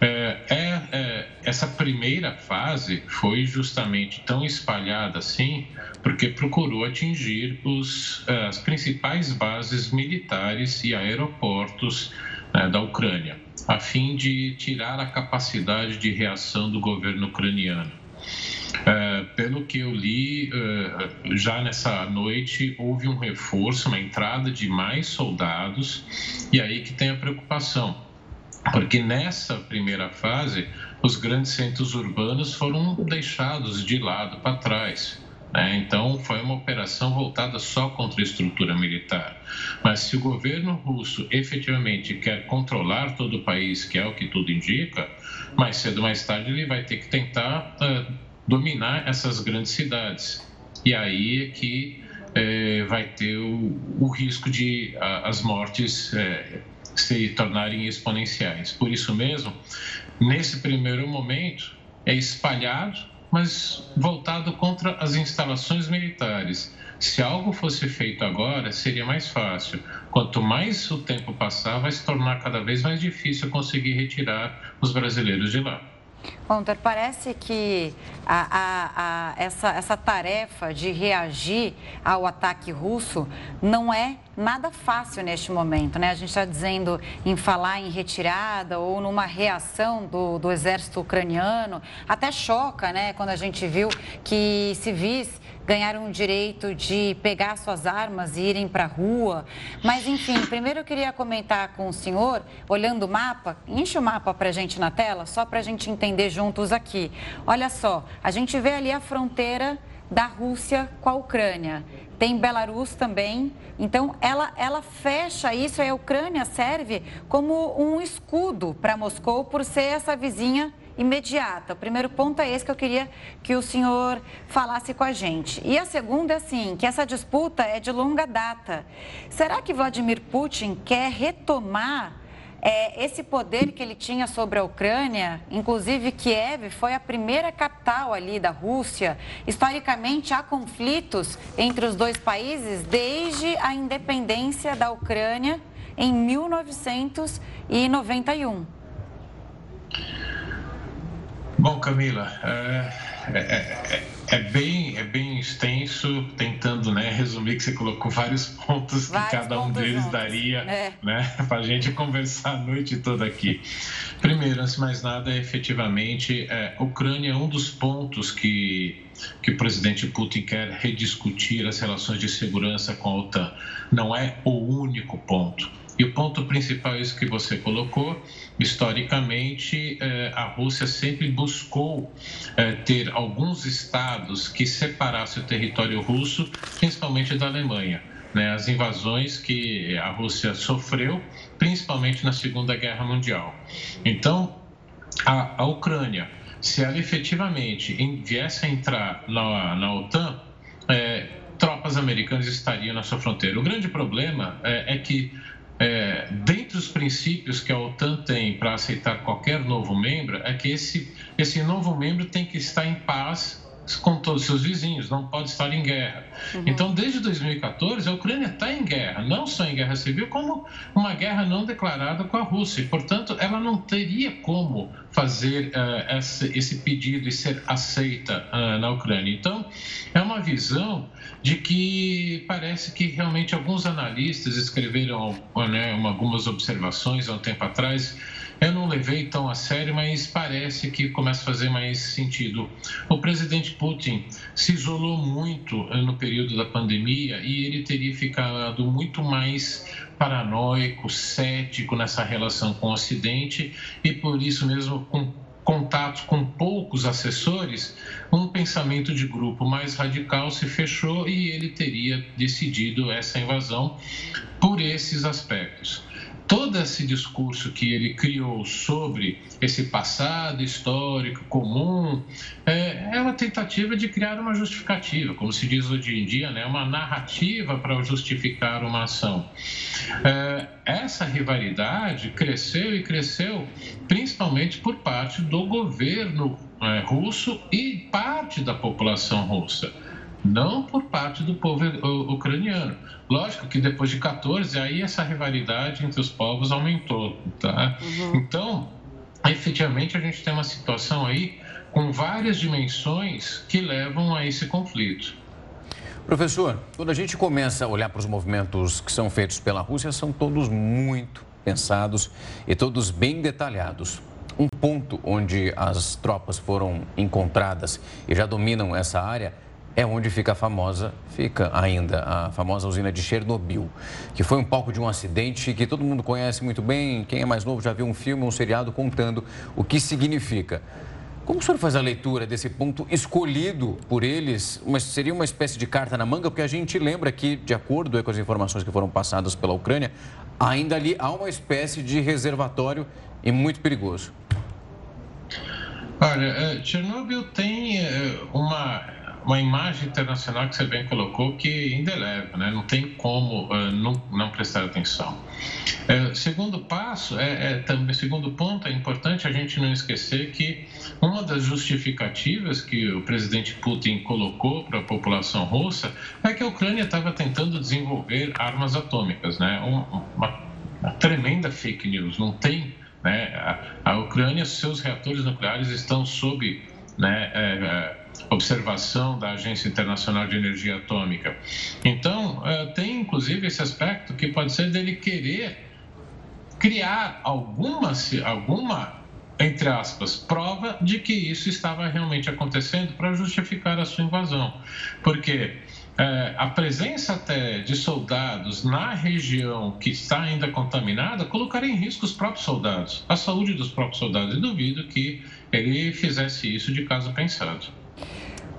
é, é, é, essa primeira fase foi justamente tão espalhada assim, porque procurou atingir os, é, as principais bases militares e aeroportos é, da Ucrânia, a fim de tirar a capacidade de reação do governo ucraniano. É, pelo que eu li, é, já nessa noite houve um reforço, uma entrada de mais soldados, e aí que tem a preocupação, porque nessa primeira fase os grandes centros urbanos foram deixados de lado para trás. Né? Então, foi uma operação voltada só contra a estrutura militar. Mas se o governo russo efetivamente quer controlar todo o país, que é o que tudo indica, mais cedo ou mais tarde ele vai ter que tentar uh, dominar essas grandes cidades. E aí é que é, vai ter o, o risco de a, as mortes é, se tornarem exponenciais. Por isso mesmo, nesse primeiro momento, é espalhado, mas voltado contra as instalações militares. Se algo fosse feito agora, seria mais fácil. Quanto mais o tempo passar, vai se tornar cada vez mais difícil conseguir retirar os brasileiros de lá. Walter, parece que a, a, a, essa, essa tarefa de reagir ao ataque russo não é nada fácil neste momento, né? A gente está dizendo em falar em retirada ou numa reação do, do exército ucraniano. Até choca, né? Quando a gente viu que civis ganharam o direito de pegar suas armas e irem para a rua. Mas, enfim, primeiro eu queria comentar com o senhor, olhando o mapa, enche o mapa para a gente na tela, só para a gente entender juntos aqui. Olha só, a gente vê ali a fronteira da Rússia com a Ucrânia. Tem Belarus também. Então, ela, ela fecha isso e a Ucrânia serve como um escudo para Moscou por ser essa vizinha imediata. O primeiro ponto é esse que eu queria que o senhor falasse com a gente. E a segunda é assim, que essa disputa é de longa data. Será que Vladimir Putin quer retomar é, esse poder que ele tinha sobre a Ucrânia, inclusive Kiev foi a primeira capital ali da Rússia. Historicamente, há conflitos entre os dois países desde a independência da Ucrânia em 1991. Bom, Camila, é, é, é, é, bem, é bem extenso, tentando né, resumir que você colocou vários pontos vários que cada um deles juntos. daria é. né, para a gente conversar a noite toda aqui. Primeiro, antes de mais nada, efetivamente, é, Ucrânia é um dos pontos que, que o presidente Putin quer rediscutir as relações de segurança com a OTAN. Não é o único ponto. E o ponto principal é isso que você colocou. Historicamente, eh, a Rússia sempre buscou eh, ter alguns estados que separassem o território russo, principalmente da Alemanha. Né? As invasões que a Rússia sofreu, principalmente na Segunda Guerra Mundial. Então, a, Ucrânia, se ela efetivamente viesse a entrar na, na OTAN, é, tropas americanas estariam na sua fronteira. O grande problema é, é que é, dentre os princípios que a OTAN tem para aceitar qualquer novo membro, é que esse, esse novo membro tem que estar em paz com todos os seus vizinhos, não pode estar em guerra. Uhum. Então, desde 2014, a Ucrânia está em guerra, não só em guerra civil, como uma guerra não declarada com a Rússia. E, portanto, ela não teria como fazer uh, esse, esse, pedido e ser aceita uh, na Ucrânia. Então, é uma visão de que parece que realmente alguns analistas escreveram né, algumas observações há um tempo atrás eu não levei tão a sério, mas parece que começa a fazer mais sentido. O presidente Putin se isolou muito eh, no período da pandemia e ele teria ficado muito mais paranoico, cético nessa relação com o Ocidente e por isso mesmo com contatos com poucos assessores, um pensamento de grupo mais radical se fechou e ele teria decidido essa invasão por esses aspectos todo esse discurso que ele criou sobre esse passado histórico comum é, é, uma tentativa de criar uma justificativa, como se diz hoje em dia, né, uma narrativa para justificar uma ação. É, essa rivalidade cresceu e cresceu principalmente por parte do governo é, russo e parte da população russa não por parte do povo ucraniano. Lógico que depois de 14, aí essa rivalidade entre os povos aumentou, tá? Uhum. Então, efetivamente, a gente tem uma situação aí com várias dimensões que levam a esse conflito. Professor, quando a gente começa a olhar para os movimentos que são feitos pela Rússia, são todos muito pensados e todos bem detalhados. Um ponto onde as tropas foram encontradas e já dominam essa área é onde fica a famosa, fica ainda a famosa usina de Chernobyl, que foi um palco de um acidente que todo mundo conhece muito bem. Quem é mais novo já viu um filme, um seriado contando o que significa. Como o senhor faz a leitura desse ponto escolhido por eles? Mas seria uma espécie de carta na manga, porque a gente lembra que, de acordo com as informações que foram passadas pela Ucrânia, ainda ali há uma espécie de reservatório e muito perigoso. Olha, eh, Chernobyl tem eh, uma uma imagem internacional que você bem colocou que eleva, né? não tem como uh, não, não, prestar atenção. Uh, segundo passo, é, é, também, segundo ponto, é importante a gente não esquecer que uma das justificativas que o presidente Putin colocou para a população russa é que a Ucrânia estava tentando desenvolver armas atômicas, né? Um, uma, uma tremenda fake news, não tem né? A, a Ucrânia, seus reatores nucleares estão sob né, é, é observação da Agência Internacional de Energia Atômica. Então, é, tem inclusive esse aspecto que pode ser dele querer criar alguma, alguma entre aspas, prova de que isso estava realmente acontecendo para justificar a sua invasão. Porque é, a presença até de soldados na região que está ainda contaminada colocaria em risco os próprios soldados, a saúde dos próprios soldados. E duvido que ele fizesse isso de caso pensado.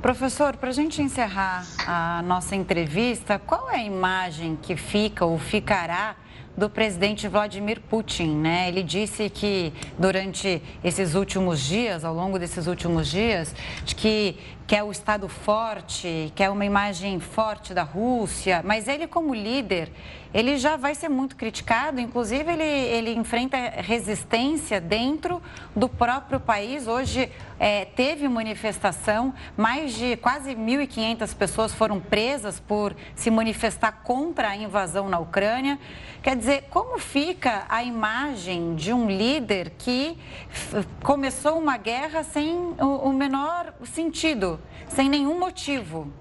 Professor, para a gente encerrar a nossa entrevista, qual é a imagem que fica ou ficará do presidente Vladimir Putin, né? Ele disse que durante esses últimos dias, ao longo desses últimos dias, que quer o Estado forte, quer uma imagem forte da Rússia, mas ele como líder, ele já vai ser muito criticado. Inclusive, ele, ele enfrenta resistência dentro do próprio país. Hoje é, teve manifestação, mais de quase 1.500 pessoas foram presas por se manifestar contra a invasão na Ucrânia. Quer dizer, como fica a imagem de um líder que começou uma guerra sem o menor sentido, sem nenhum motivo?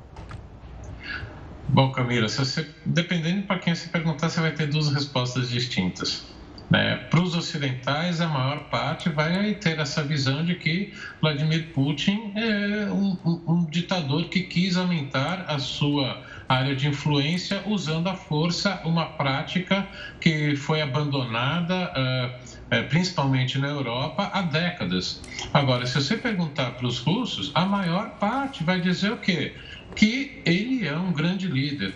Bom, Camila, se você, dependendo para quem você perguntar, você vai ter duas respostas distintas. Né? Para os ocidentais, a maior parte vai ter essa visão de que Vladimir Putin é um, um ditador que quis aumentar a sua área de influência usando a força, uma prática que foi abandonada. Uh, principalmente na Europa, há décadas. Agora, se você perguntar para os russos, a maior parte vai dizer o quê? que ele é um grande líder.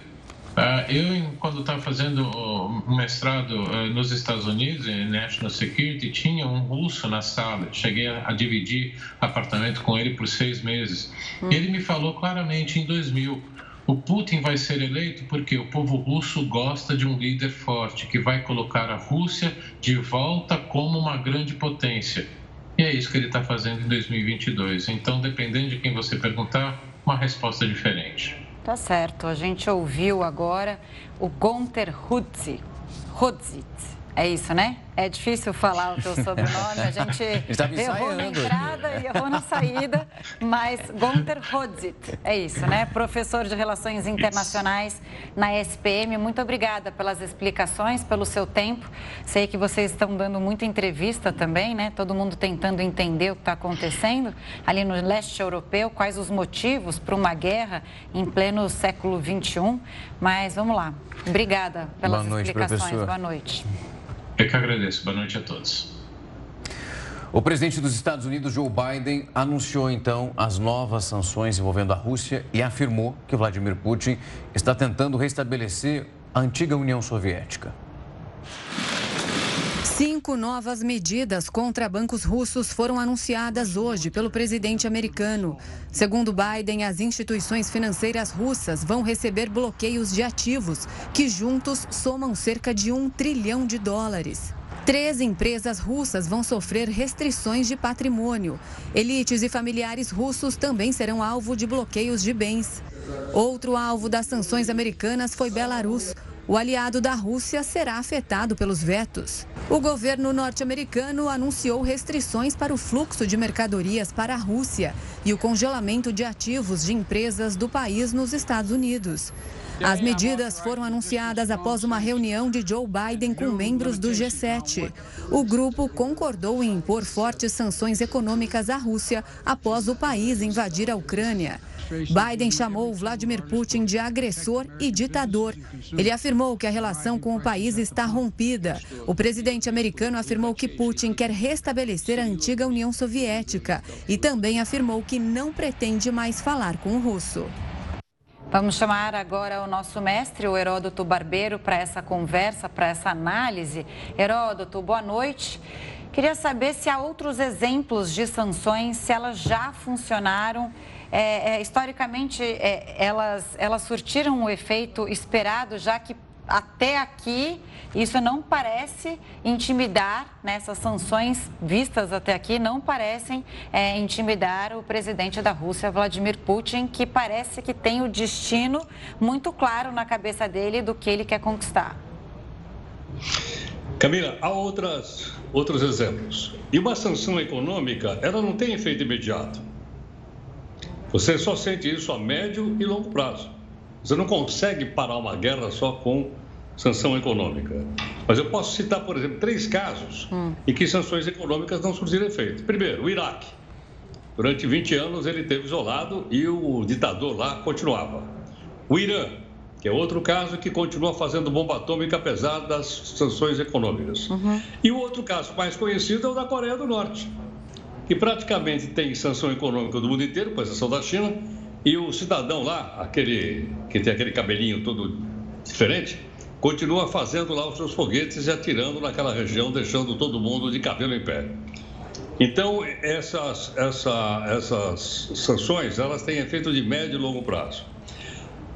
Uh, eu, quando estava fazendo o mestrado nos Estados Unidos, em National Security, tinha um russo na sala. Cheguei a, a dividir apartamento com ele por seis meses. Hum. Ele me falou claramente em 2000: o Putin vai ser eleito porque o povo russo gosta de um líder forte que vai colocar a Rússia de volta como uma grande potência. E é isso que ele está fazendo em 2022. Então, dependendo de quem você perguntar, uma resposta diferente. Tá certo. A gente ouviu agora o Gunter Hutzit. Hutzit. É isso, né? É difícil falar o teu sobrenome, a gente errou na entrada e errou na saída, mas Gunter Hodzit, é isso, né? Professor de Relações Internacionais na SPM, muito obrigada pelas explicações, pelo seu tempo. Sei que vocês estão dando muita entrevista também, né? Todo mundo tentando entender o que está acontecendo ali no leste europeu, quais os motivos para uma guerra em pleno século XXI. Mas vamos lá. Obrigada pelas Boa noite, explicações. Professor. Boa noite. Eu que agradeço. Boa noite a todos. O presidente dos Estados Unidos, Joe Biden, anunciou então as novas sanções envolvendo a Rússia e afirmou que Vladimir Putin está tentando restabelecer a antiga União Soviética. Cinco novas medidas contra bancos russos foram anunciadas hoje pelo presidente americano. Segundo Biden, as instituições financeiras russas vão receber bloqueios de ativos, que juntos somam cerca de um trilhão de dólares. Três empresas russas vão sofrer restrições de patrimônio. Elites e familiares russos também serão alvo de bloqueios de bens. Outro alvo das sanções americanas foi Belarus o aliado da Rússia será afetado pelos vetos. O governo norte-americano anunciou restrições para o fluxo de mercadorias para a Rússia e o congelamento de ativos de empresas do país nos Estados Unidos. As medidas foram anunciadas após uma reunião de Joe Biden com membros do G7. O grupo concordou em impor fortes sanções econômicas à Rússia após o país invadir a Ucrânia. Biden chamou Vladimir Putin de agressor e ditador. Ele afirmou que a relação com o país está rompida. O presidente americano afirmou que Putin quer restabelecer a antiga União Soviética e também afirmou que não pretende mais falar com o russo. Vamos chamar agora o nosso mestre, o Heródoto Barbeiro, para essa conversa, para essa análise. Heródoto, boa noite. Queria saber se há outros exemplos de sanções, se elas já funcionaram é, é, historicamente, é, elas, elas surtiram o efeito esperado, já que até aqui isso não parece intimidar, né, sanções vistas até aqui não parecem é, intimidar o presidente da Rússia, Vladimir Putin, que parece que tem o destino muito claro na cabeça dele do que ele quer conquistar. Camila, há outras, outros exemplos. E uma sanção econômica, ela não tem efeito imediato. Você só sente isso a médio e longo prazo. Você não consegue parar uma guerra só com sanção econômica. Mas eu posso citar, por exemplo, três casos hum. em que sanções econômicas não surgiram efeito. Primeiro, o Iraque. Durante 20 anos ele esteve isolado e o ditador lá continuava. O Irã, que é outro caso que continua fazendo bomba atômica apesar das sanções econômicas. Uhum. E o outro caso mais conhecido é o da Coreia do Norte que praticamente tem sanção econômica do mundo inteiro, com exceção da China, e o cidadão lá, aquele que tem aquele cabelinho todo diferente, continua fazendo lá os seus foguetes e atirando naquela região, deixando todo mundo de cabelo em pé. Então, essas, essa, essas sanções, elas têm efeito de médio e longo prazo.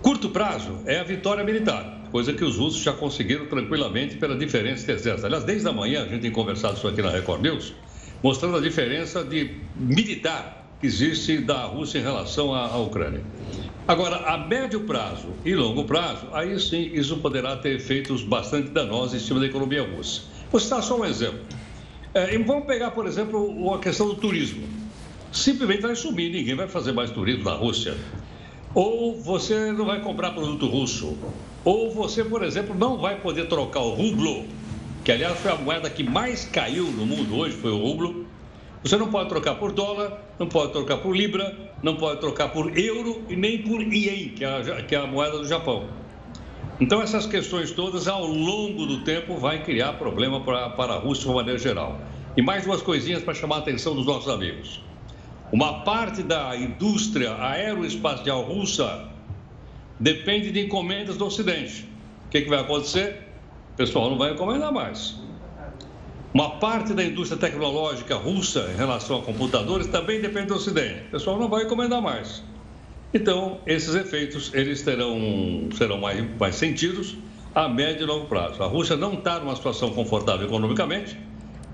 Curto prazo é a vitória militar. coisa que os russos já conseguiram tranquilamente pelas diferentes exércitos. Aliás, desde a manhã a gente tem conversado isso aqui na Record News, mostrando a diferença de militar que existe da Rússia em relação à, à Ucrânia. Agora, a médio prazo e longo prazo, aí sim isso poderá ter efeitos bastante danosos em cima da economia russa. Vou citar só um exemplo. É, vamos pegar, por exemplo, a questão do turismo. Simplesmente vai sumir, ninguém vai fazer mais turismo na Rússia. Ou você não vai comprar produto russo. Ou você, por exemplo, não vai poder trocar o rublo, que aliás foi a moeda que mais caiu no mundo hoje, foi o rublo. Você não pode trocar por dólar, não pode trocar por libra, não pode trocar por euro e nem por ien, que é a, que é a moeda do Japão. Então, essas questões todas, ao longo do tempo, vai criar problema para, para a Rússia de uma maneira geral. E mais duas coisinhas para chamar a atenção dos nossos amigos. Uma parte da indústria aeroespacial russa depende de encomendas do Ocidente. O que, que vai acontecer? Pessoal não vai encomendar mais. Uma parte da indústria tecnológica russa em relação a computadores também depende do Ocidente. O pessoal não vai encomendar mais. Então, esses efeitos eles terão, serão mais, mais sentidos a médio e longo prazo. A Rússia não está numa situação confortável economicamente,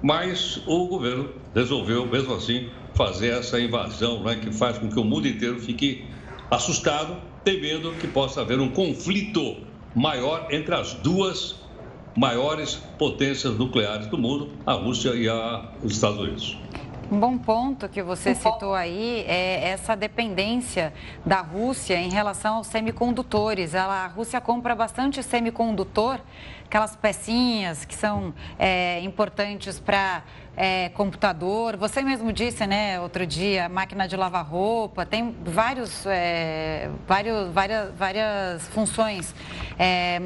mas o governo resolveu, mesmo assim, fazer essa invasão né, que faz com que o mundo inteiro fique assustado, temendo que possa haver um conflito maior entre as duas maiores potências nucleares do mundo, a Rússia e a, os Estados Unidos. Um bom ponto que você citou aí é essa dependência da Rússia em relação aos semicondutores. Ela, a Rússia compra bastante semicondutor, aquelas pecinhas que são é, importantes para é, computador. Você mesmo disse, né, outro dia, máquina de lavar roupa, tem vários, é, vários várias, várias funções é,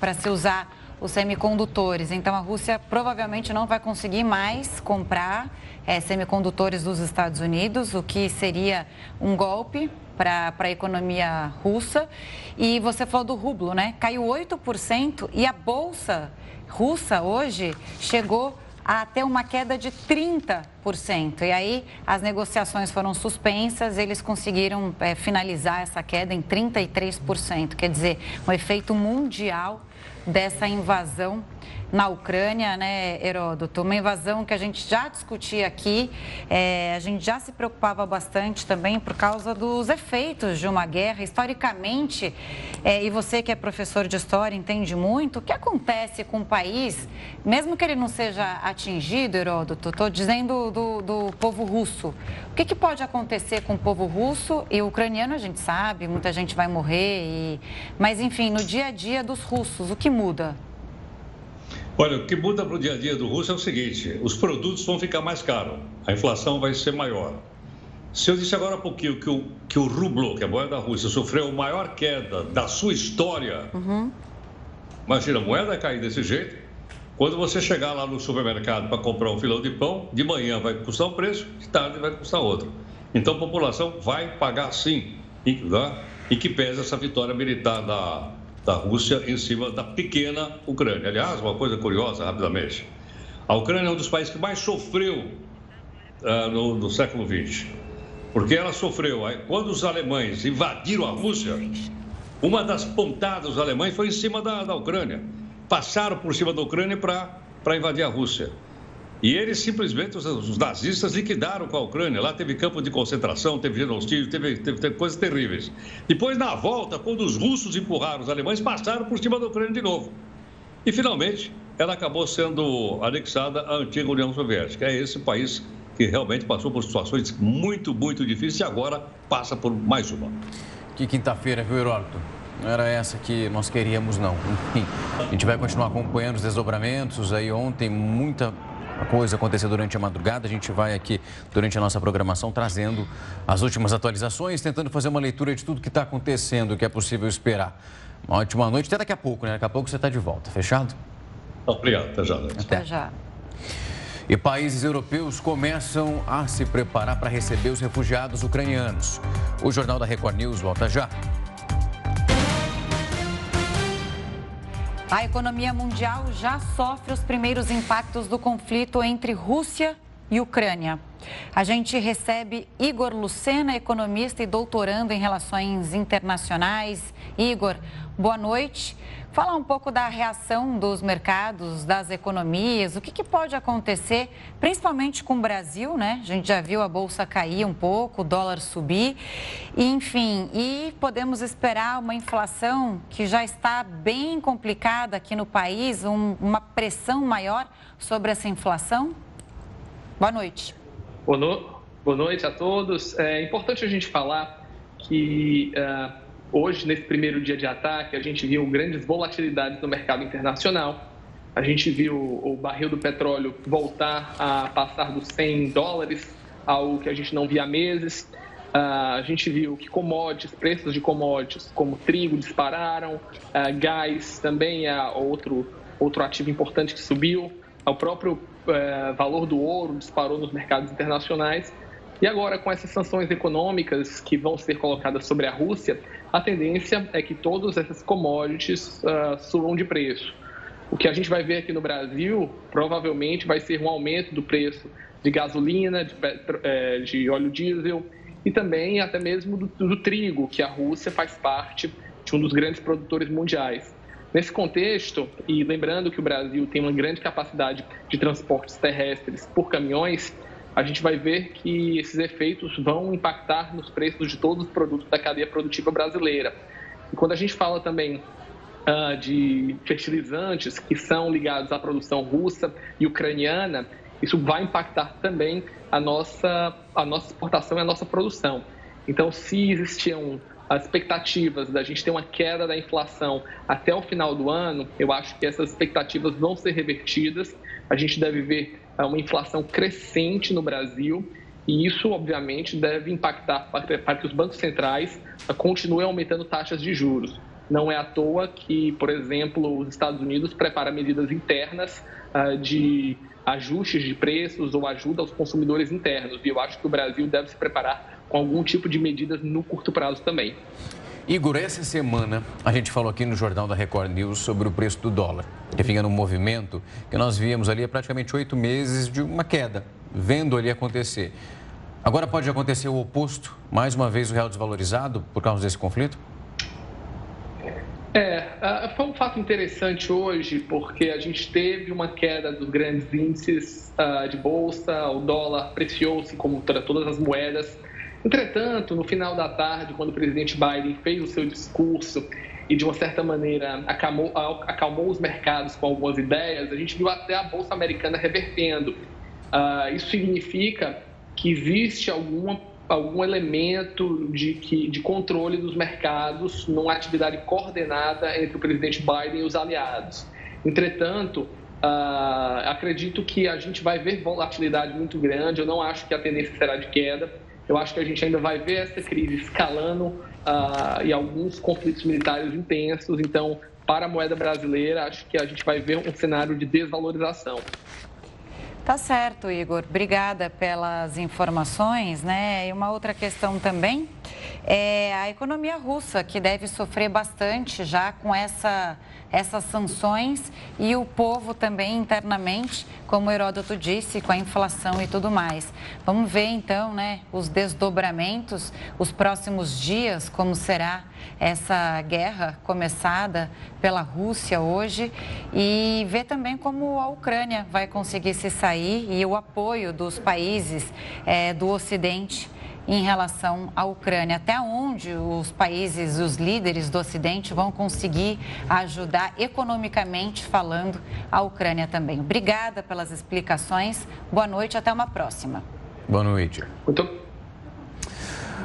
para se usar os semicondutores. Então, a Rússia provavelmente não vai conseguir mais comprar é, semicondutores dos Estados Unidos, o que seria um golpe para a economia russa. E você falou do rublo, né? Caiu 8% e a bolsa russa hoje chegou a ter uma queda de 30%. E aí as negociações foram suspensas, eles conseguiram é, finalizar essa queda em 33%. Quer dizer, um efeito mundial dessa invasão na Ucrânia, né, Heródoto? Uma invasão que a gente já discutia aqui, é, a gente já se preocupava bastante também por causa dos efeitos de uma guerra. Historicamente, é, e você que é professor de história entende muito, o que acontece com o país, mesmo que ele não seja atingido, Heródoto, estou dizendo do, do povo russo. O que, que, pode acontecer com o povo russo e ucraniano a gente sabe, muita gente vai morrer, e... mas enfim, no dia a dia dos russos, o que muda? Olha, o que muda para o dia a dia do russo é o seguinte: os produtos vão ficar mais caros, a inflação vai ser maior. Se eu disse agora há pouquinho que o, que o rublo, que é a moeda da Rússia, sofreu a maior queda da sua história, uhum. imagina, a moeda cair desse jeito. Quando você chegar lá no supermercado para comprar um filão de pão, de manhã vai custar um preço, de tarde vai custar outro. Então a população vai pagar sim, e, né? e que pesa essa vitória militar da, da Rússia em cima da pequena Ucrânia. Aliás, uma coisa curiosa, rapidamente: a Ucrânia é um dos países que mais sofreu uh, no, no, século XX, porque ela sofreu. Quando os alemães invadiram a Rússia, uma das pontadas alemães foi em cima da, da Ucrânia. Passaram por cima da Ucrânia para invadir a Rússia. E eles simplesmente, os, os, nazistas, liquidaram com a Ucrânia. Lá teve campo de concentração, teve genocídio, teve, teve, teve, coisas terríveis. Depois, na volta, quando os russos empurraram os alemães, passaram por cima da Ucrânia de novo. E, finalmente, ela acabou sendo anexada à antiga União Soviética. É esse país que realmente passou por situações muito, muito difíceis e agora passa por mais uma. Que quinta-feira, viu, Heródoto? Não era essa que nós queríamos, não. Enfim, a gente vai continuar acompanhando os desdobramentos. Aí ontem, muita coisa aconteceu durante a madrugada. A gente vai aqui, durante a nossa programação, trazendo as últimas atualizações, tentando fazer uma leitura de tudo que está acontecendo, o que é possível esperar. Uma ótima noite, até daqui a pouco, né? Daqui a pouco você está de volta. Fechado? Obrigado, até já. Até, até já. E países europeus começam a se preparar para receber os refugiados ucranianos. O Jornal da Record News volta já. A economia mundial já sofre os primeiros impactos do conflito entre Rússia e Ucrânia. A gente recebe Igor Lucena, economista e doutorando em relações internacionais. Igor, boa noite. Fala um pouco da reação dos mercados, das economias, o que, que, pode acontecer, principalmente com o Brasil, né? A gente já viu a bolsa cair um pouco, o dólar subir, enfim, e podemos esperar uma inflação que já está bem complicada aqui no país, um, uma pressão maior sobre essa inflação? Boa noite. Boa, no... Boa noite a todos. É importante a gente falar que. Uh Hoje, nesse primeiro dia de ataque, a gente viu grandes volatilidades no mercado internacional. A gente viu o barril do petróleo voltar a passar dos 100 dólares, algo que a gente não via há meses. Uh, a gente viu que commodities, preços de commodities como trigo dispararam, uh, gás também é outro, outro ativo importante que subiu, o próprio uh, valor do ouro disparou nos mercados internacionais. E agora, com essas sanções econômicas que vão ser colocadas sobre a Rússia, a tendência é que todas essas commodities uh, subam de preço. O que a gente vai ver aqui no Brasil provavelmente vai ser um aumento do preço de gasolina, de, é, de óleo diesel e também até mesmo do, do trigo, que a Rússia faz parte de um dos grandes produtores mundiais. Nesse contexto, e lembrando que o Brasil tem uma grande capacidade de transportes terrestres por caminhões, a gente vai ver que esses efeitos vão impactar nos preços de todos os produtos da cadeia produtiva brasileira. E quando a gente fala também uh, de fertilizantes que são ligados à produção russa e ucraniana, isso vai impactar também a nossa, a nossa exportação e a nossa produção. Então, se existiam as expectativas da gente ter uma queda da inflação até o final do ano, eu acho que essas expectativas vão ser revertidas. A gente deve ver uma inflação crescente no Brasil e isso, obviamente, deve impactar para que os bancos centrais continuem aumentando taxas de juros. Não é à toa que, por exemplo, os Estados Unidos preparam medidas internas ah, de ajustes de preços ou ajuda aos consumidores internos. E eu acho que o Brasil deve se preparar com algum tipo de medidas no curto prazo também. Igor, essa semana a gente falou aqui no Jornal da Record News sobre o preço do dólar, que fica num movimento que nós víamos ali há praticamente oito meses de uma queda, vendo ali acontecer. Agora pode acontecer o oposto, mais uma vez o real desvalorizado por causa desse conflito? É, foi um fato interessante hoje, porque a gente teve uma queda dos grandes índices ah, de bolsa, o dólar preciou-se como todas as moedas Entretanto, no final da tarde, quando o presidente Biden fez o seu discurso e, de uma certa maneira, acalmou, acalmou os mercados com algumas ideias, a gente viu até a Bolsa Americana revertendo. Uh, isso significa que existe alguma, algum elemento de, que, de controle dos mercados numa atividade coordenada entre o presidente Biden e os aliados. Entretanto, uh, acredito que a gente vai ver volatilidade muito grande, eu não acho que a tendência será de queda eu acho que a gente ainda vai ver essa crise escalando uh, e alguns conflitos militares intensos. Então, para a moeda brasileira, acho que a gente vai ver um cenário de desvalorização. Tá certo, Igor. Obrigada pelas informações, né? E uma outra questão também é a economia russa, que deve sofrer bastante já com essa essas sanções e o povo também internamente, como Heródoto disse, com a inflação e tudo mais. Vamos ver então, né, os desdobramentos, os próximos dias, como será essa guerra começada pela Rússia hoje e ver também como a Ucrânia vai conseguir se sair e o apoio dos países é, do Ocidente em relação à Ucrânia. Até onde os países, os líderes do Ocidente vão conseguir ajudar economicamente falando a Ucrânia também. Obrigada pelas explicações. Boa noite, até uma próxima. Boa noite.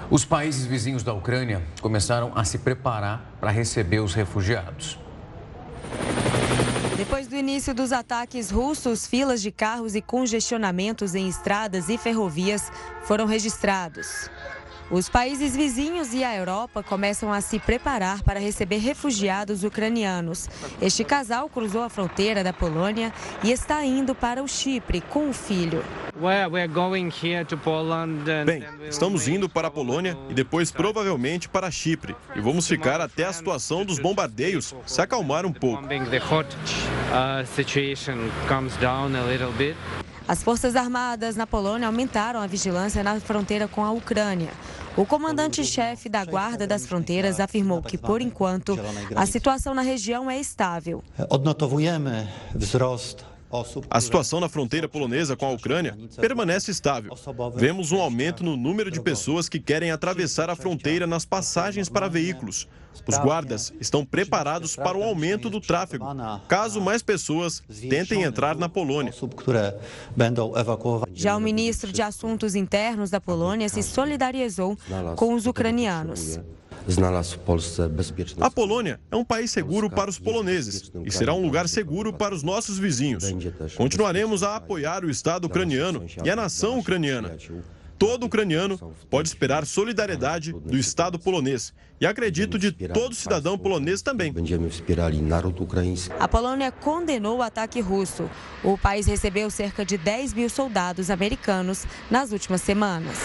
Os países vizinhos da Ucrânia começaram a se preparar para receber os refugiados. Depois do início dos ataques russos, filas de carros e congestionamentos em estradas e ferrovias foram registrados. Os países vizinhos e a Europa começam a se preparar para receber refugiados ucranianos. Este casal cruzou a fronteira da Polônia e está indo para o Chipre com o filho. Bem, estamos indo para a Polônia e depois provavelmente para Chipre. E vamos ficar até a situação dos bombardeios se acalmar um pouco. As Forças Armadas na Polônia aumentaram a vigilância na fronteira com a Ucrânia. O comandante-chefe da Guarda das Fronteiras afirmou que, por enquanto, a situação na região é estável. A situação na fronteira polonesa com a Ucrânia permanece estável. Vemos um aumento no número de pessoas que querem atravessar a fronteira nas passagens para veículos. Os guardas estão preparados para o aumento do tráfego, caso mais pessoas tentem entrar na Polônia. Já o ministro de Assuntos Internos da Polônia se solidarizou com os ucranianos. A Polônia é um país seguro para os poloneses e será um lugar seguro para os nossos vizinhos. Continuaremos a apoiar o Estado ucraniano e a nação ucraniana. Todo ucraniano pode esperar solidariedade do Estado polonês e acredito de todo cidadão polonês também. A Polônia condenou o ataque russo. O país recebeu cerca de 10 mil soldados americanos nas últimas semanas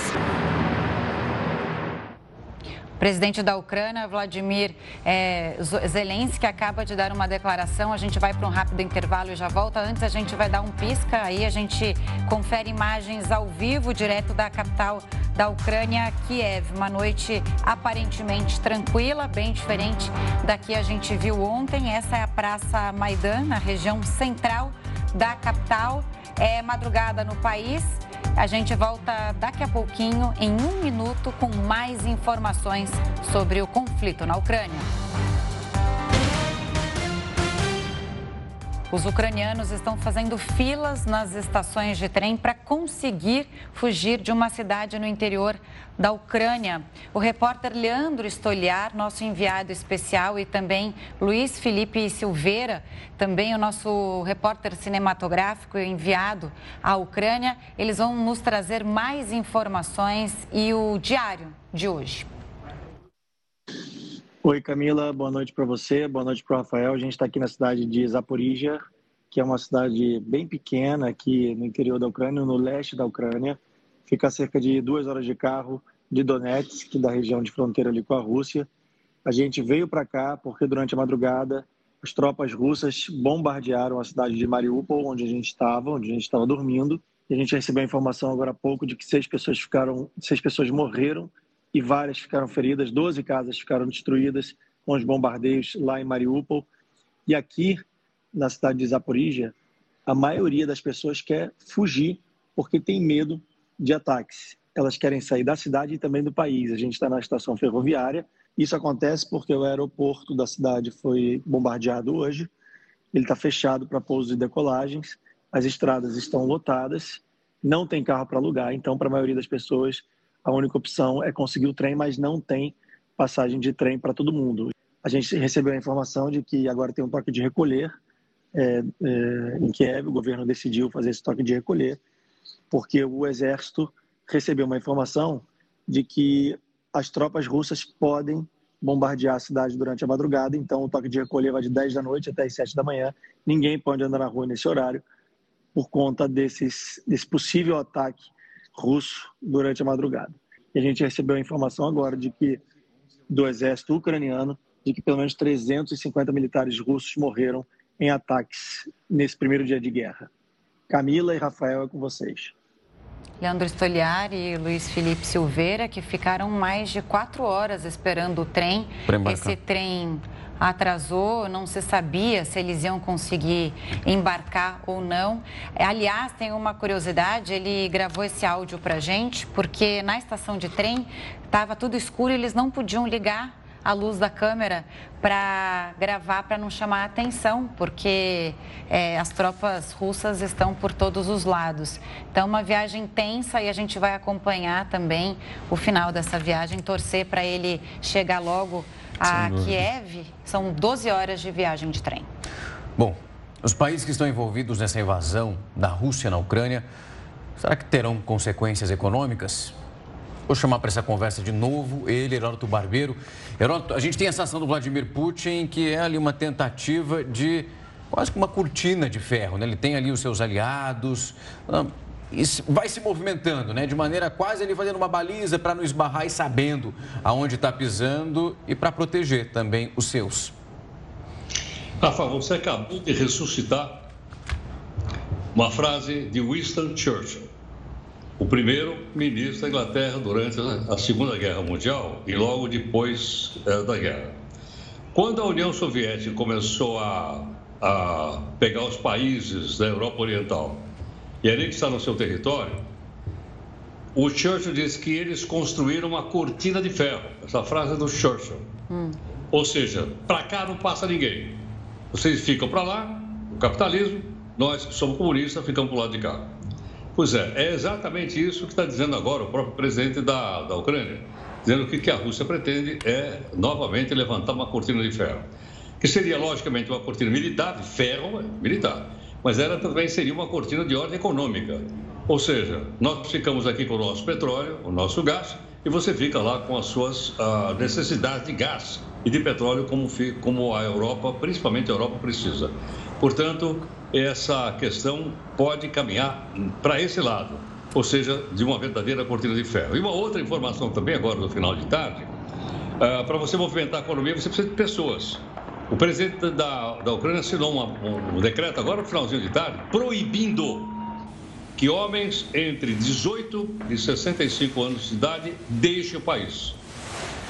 presidente da Ucrânia, Vladimir é, Zelensky, acaba de dar uma declaração. A gente vai para um rápido intervalo e já volta. Antes, a gente vai dar um pisca, aí a gente confere imagens ao vivo, direto da capital da Ucrânia, Kiev. Uma noite aparentemente tranquila, bem diferente da que a gente viu ontem. Essa é a Praça Maidan, na região central da capital. É madrugada no país. A gente volta daqui a pouquinho, em um minuto, com mais informações sobre o conflito na Ucrânia. Os ucranianos estão fazendo filas nas estações de trem para conseguir fugir de uma cidade no interior da Ucrânia. O repórter Leandro Stoliar, nosso enviado especial, e também Luiz Felipe Silveira, também o nosso repórter cinematográfico enviado à Ucrânia, eles vão nos trazer mais informações e o diário de hoje. Oi, Camila, boa noite para você, boa noite para o Rafael. A gente está aqui na cidade de Zaporizhia, que é uma cidade bem pequena aqui no interior da Ucrânia, no leste da Ucrânia. Fica a cerca de duas horas de carro de Donetsk, da região de fronteira ali com a Rússia. A gente veio para cá porque durante a madrugada as tropas russas bombardearam a cidade de Mariupol, onde a gente estava, onde a gente estava dormindo. E a gente recebeu a informação agora há pouco de que seis pessoas ficaram, seis pessoas morreram e várias ficaram feridas, 12 casas ficaram destruídas com os bombardeios lá em Mariupol. E aqui, na cidade de Zaporizhia, a maioria das pessoas quer fugir porque tem medo de ataques. Elas querem sair da cidade e também do país. A gente está na estação ferroviária. Isso acontece porque o aeroporto da cidade foi bombardeado hoje. Ele está fechado para pousos e decolagens. As estradas estão lotadas. Não tem carro para alugar. Então, para a maioria das pessoas, a única opção é conseguir o trem, mas não tem passagem de trem para todo mundo. A gente recebeu a informação de que agora tem um toque de recolher é, é, em Kiev, o governo decidiu fazer esse toque de recolher, porque o exército recebeu uma informação de que as tropas russas podem bombardear a cidade durante a madrugada, então o toque de recolher vai de 10 da noite até as 7 da manhã. Ninguém pode andar na rua nesse horário por conta desses, desse possível ataque russo durante a madrugada. E a gente recebeu a informação agora de que do exército ucraniano de que pelo menos 350 militares russos morreram em ataques nesse primeiro dia de guerra. Camila e Rafael é com vocês. Leandro Stoliar e Luiz Felipe Silveira, que ficaram mais de quatro horas esperando o trem. Esse trem atrasou, não se sabia se eles iam conseguir embarcar ou não. Aliás, tem uma curiosidade, ele gravou esse áudio para gente, porque na estação de trem estava tudo escuro e eles não podiam ligar a luz da câmera para gravar, para não chamar a atenção, porque é, as tropas russas estão por todos os lados. Então, uma viagem tensa e a gente vai acompanhar também o final dessa viagem, torcer para ele chegar logo a Kiev. São 12 horas de viagem de trem. Bom, os países que estão envolvidos nessa invasão da Rússia na Ucrânia, será que terão consequências econômicas? Vou chamar para essa conversa de novo ele, Heródoto Barbeiro. Heródoto, a gente tem a sensação do Vladimir Putin, que é ali uma tentativa de quase que uma cortina de ferro, né? Ele tem ali os seus aliados, ah, vai se movimentando, né? De maneira quase ele fazendo uma baliza para não esbarrar e sabendo aonde está pisando e para proteger também os seus. Rafa, você acabou de ressuscitar uma frase de Winston Churchill, o primeiro ministro da Inglaterra durante a Segunda Guerra Mundial e logo depois é, da guerra. Quando a União Soviética começou a, a pegar os países da Europa Oriental e anexar no seu território, o Churchill disse que eles construíram uma cortina de ferro. Essa frase é do Churchill. Hum. Ou seja, para cá não passa ninguém. Vocês ficam para lá, o capitalismo, nós que somos comunistas ficamos para o lado de cá. Pois é, é exatamente isso que está dizendo agora o próprio presidente da, da Ucrânia, dizendo que o que a Rússia pretende é novamente levantar uma cortina de ferro, que seria logicamente uma cortina militar, de ferro, militar, mas ela também seria uma cortina de ordem econômica. Ou seja, nós ficamos aqui com o nosso petróleo, o nosso gás, e você fica lá com as suas uh, necessidades de gás e de petróleo, como, como a Europa, principalmente a Europa, precisa. Portanto, essa questão pode caminhar para esse lado, ou seja, de uma verdadeira cortina de ferro. E uma outra informação também, agora no final de tarde, uh, para você movimentar a economia, você precisa de pessoas. O presidente da, da Ucrânia assinou uma, um, decreto, agora no finalzinho de tarde, proibindo que homens entre 18 e 65 anos de idade deixem o país.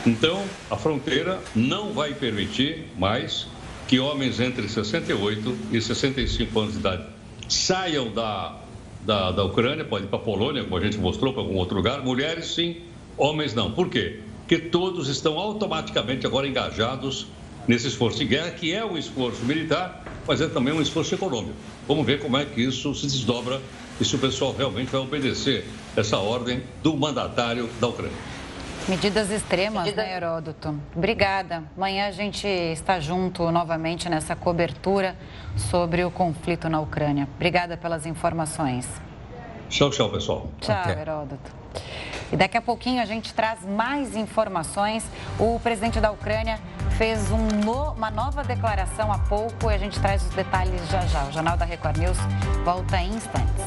Então, a fronteira não vai permitir mais que homens entre 68 e 65 anos de idade saiam da, da, da Ucrânia, pode ir para a Polônia, como a gente mostrou, para algum outro lugar. Mulheres, sim, homens não. Por quê? Porque todos estão automaticamente agora engajados nesse esforço de guerra, que é um esforço militar, mas é também um esforço econômico. Vamos ver como é que isso se desdobra e se o pessoal realmente vai obedecer essa ordem do mandatário da Ucrânia. Medidas extremas, Medida... né, Heródoto? Obrigada. Amanhã a gente está junto novamente nessa cobertura sobre o conflito na Ucrânia. Obrigada pelas informações. Tchau, tchau, pessoal. Tchau, Até. Heródoto. E daqui a pouquinho a gente traz mais informações. O presidente da Ucrânia fez um no, uma nova declaração há pouco e a gente traz os detalhes já já. O Jornal da Record News volta em instantes.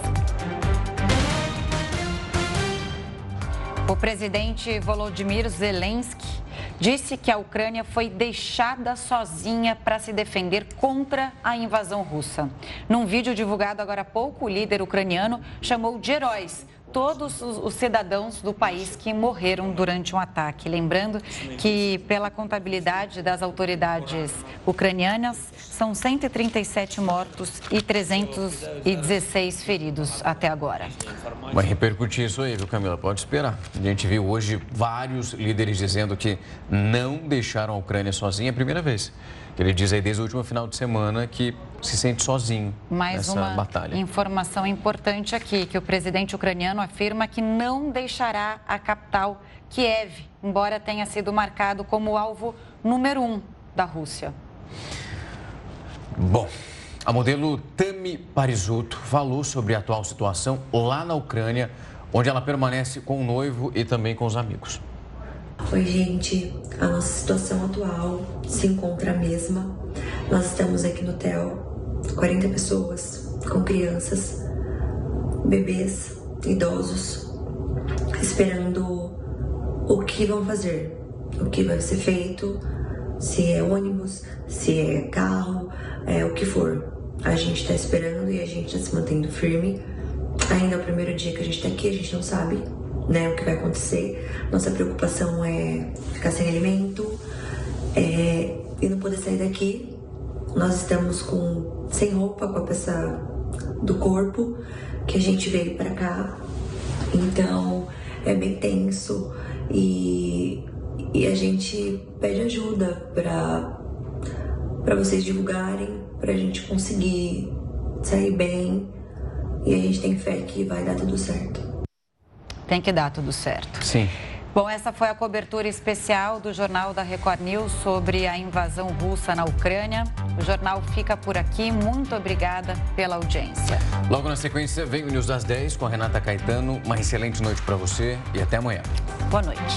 O presidente Volodymyr Zelensky disse que a Ucrânia foi deixada sozinha para se defender contra a invasão russa. Num vídeo divulgado agora há pouco, o líder ucraniano chamou de heróis todos os, cidadãos do país que morreram durante um ataque. Lembrando que, pela contabilidade das autoridades ucranianas, são 137 mortos e 316 feridos até agora. Vai repercutir isso aí, viu, Camila? Pode esperar. A gente viu hoje vários líderes dizendo que não deixaram a Ucrânia sozinha, é a primeira vez. Ele diz aí desde o último final de semana que se sente sozinho Mais nessa uma batalha. informação importante aqui, que o presidente ucraniano afirma que não deixará a capital Kiev, embora tenha sido marcado como alvo número um da Rússia. Bom, a modelo Tami Parisotto falou sobre a atual situação lá na Ucrânia, onde ela permanece com o noivo e também com os amigos. Oi, gente. A nossa situação atual se encontra a mesma. Nós estamos aqui no hotel, 40 pessoas, com crianças, bebês, idosos, esperando o que vão fazer, o que vai ser feito, se é ônibus, se é carro, é o que for. A gente está esperando e a gente está se mantendo firme. Ainda é o primeiro dia que a gente está aqui, a gente não sabe né, o que vai acontecer. Nossa preocupação é ficar sem alimento é, e não poder sair daqui. Nós estamos com sem roupa com a peça do corpo que a gente veio para cá. Então é bem tenso e, e a gente pede ajuda para para vocês divulgarem, para a gente conseguir sair bem e a gente tem fé que vai dar tudo certo tem que dar tudo certo. Sim. Bom, essa foi a cobertura especial do Jornal da Record News sobre a invasão russa na Ucrânia. O jornal fica por aqui. Muito obrigada pela audiência. Logo na sequência, vem o News das 10 com a Renata Caetano. Uma excelente noite para você e até amanhã. Boa noite.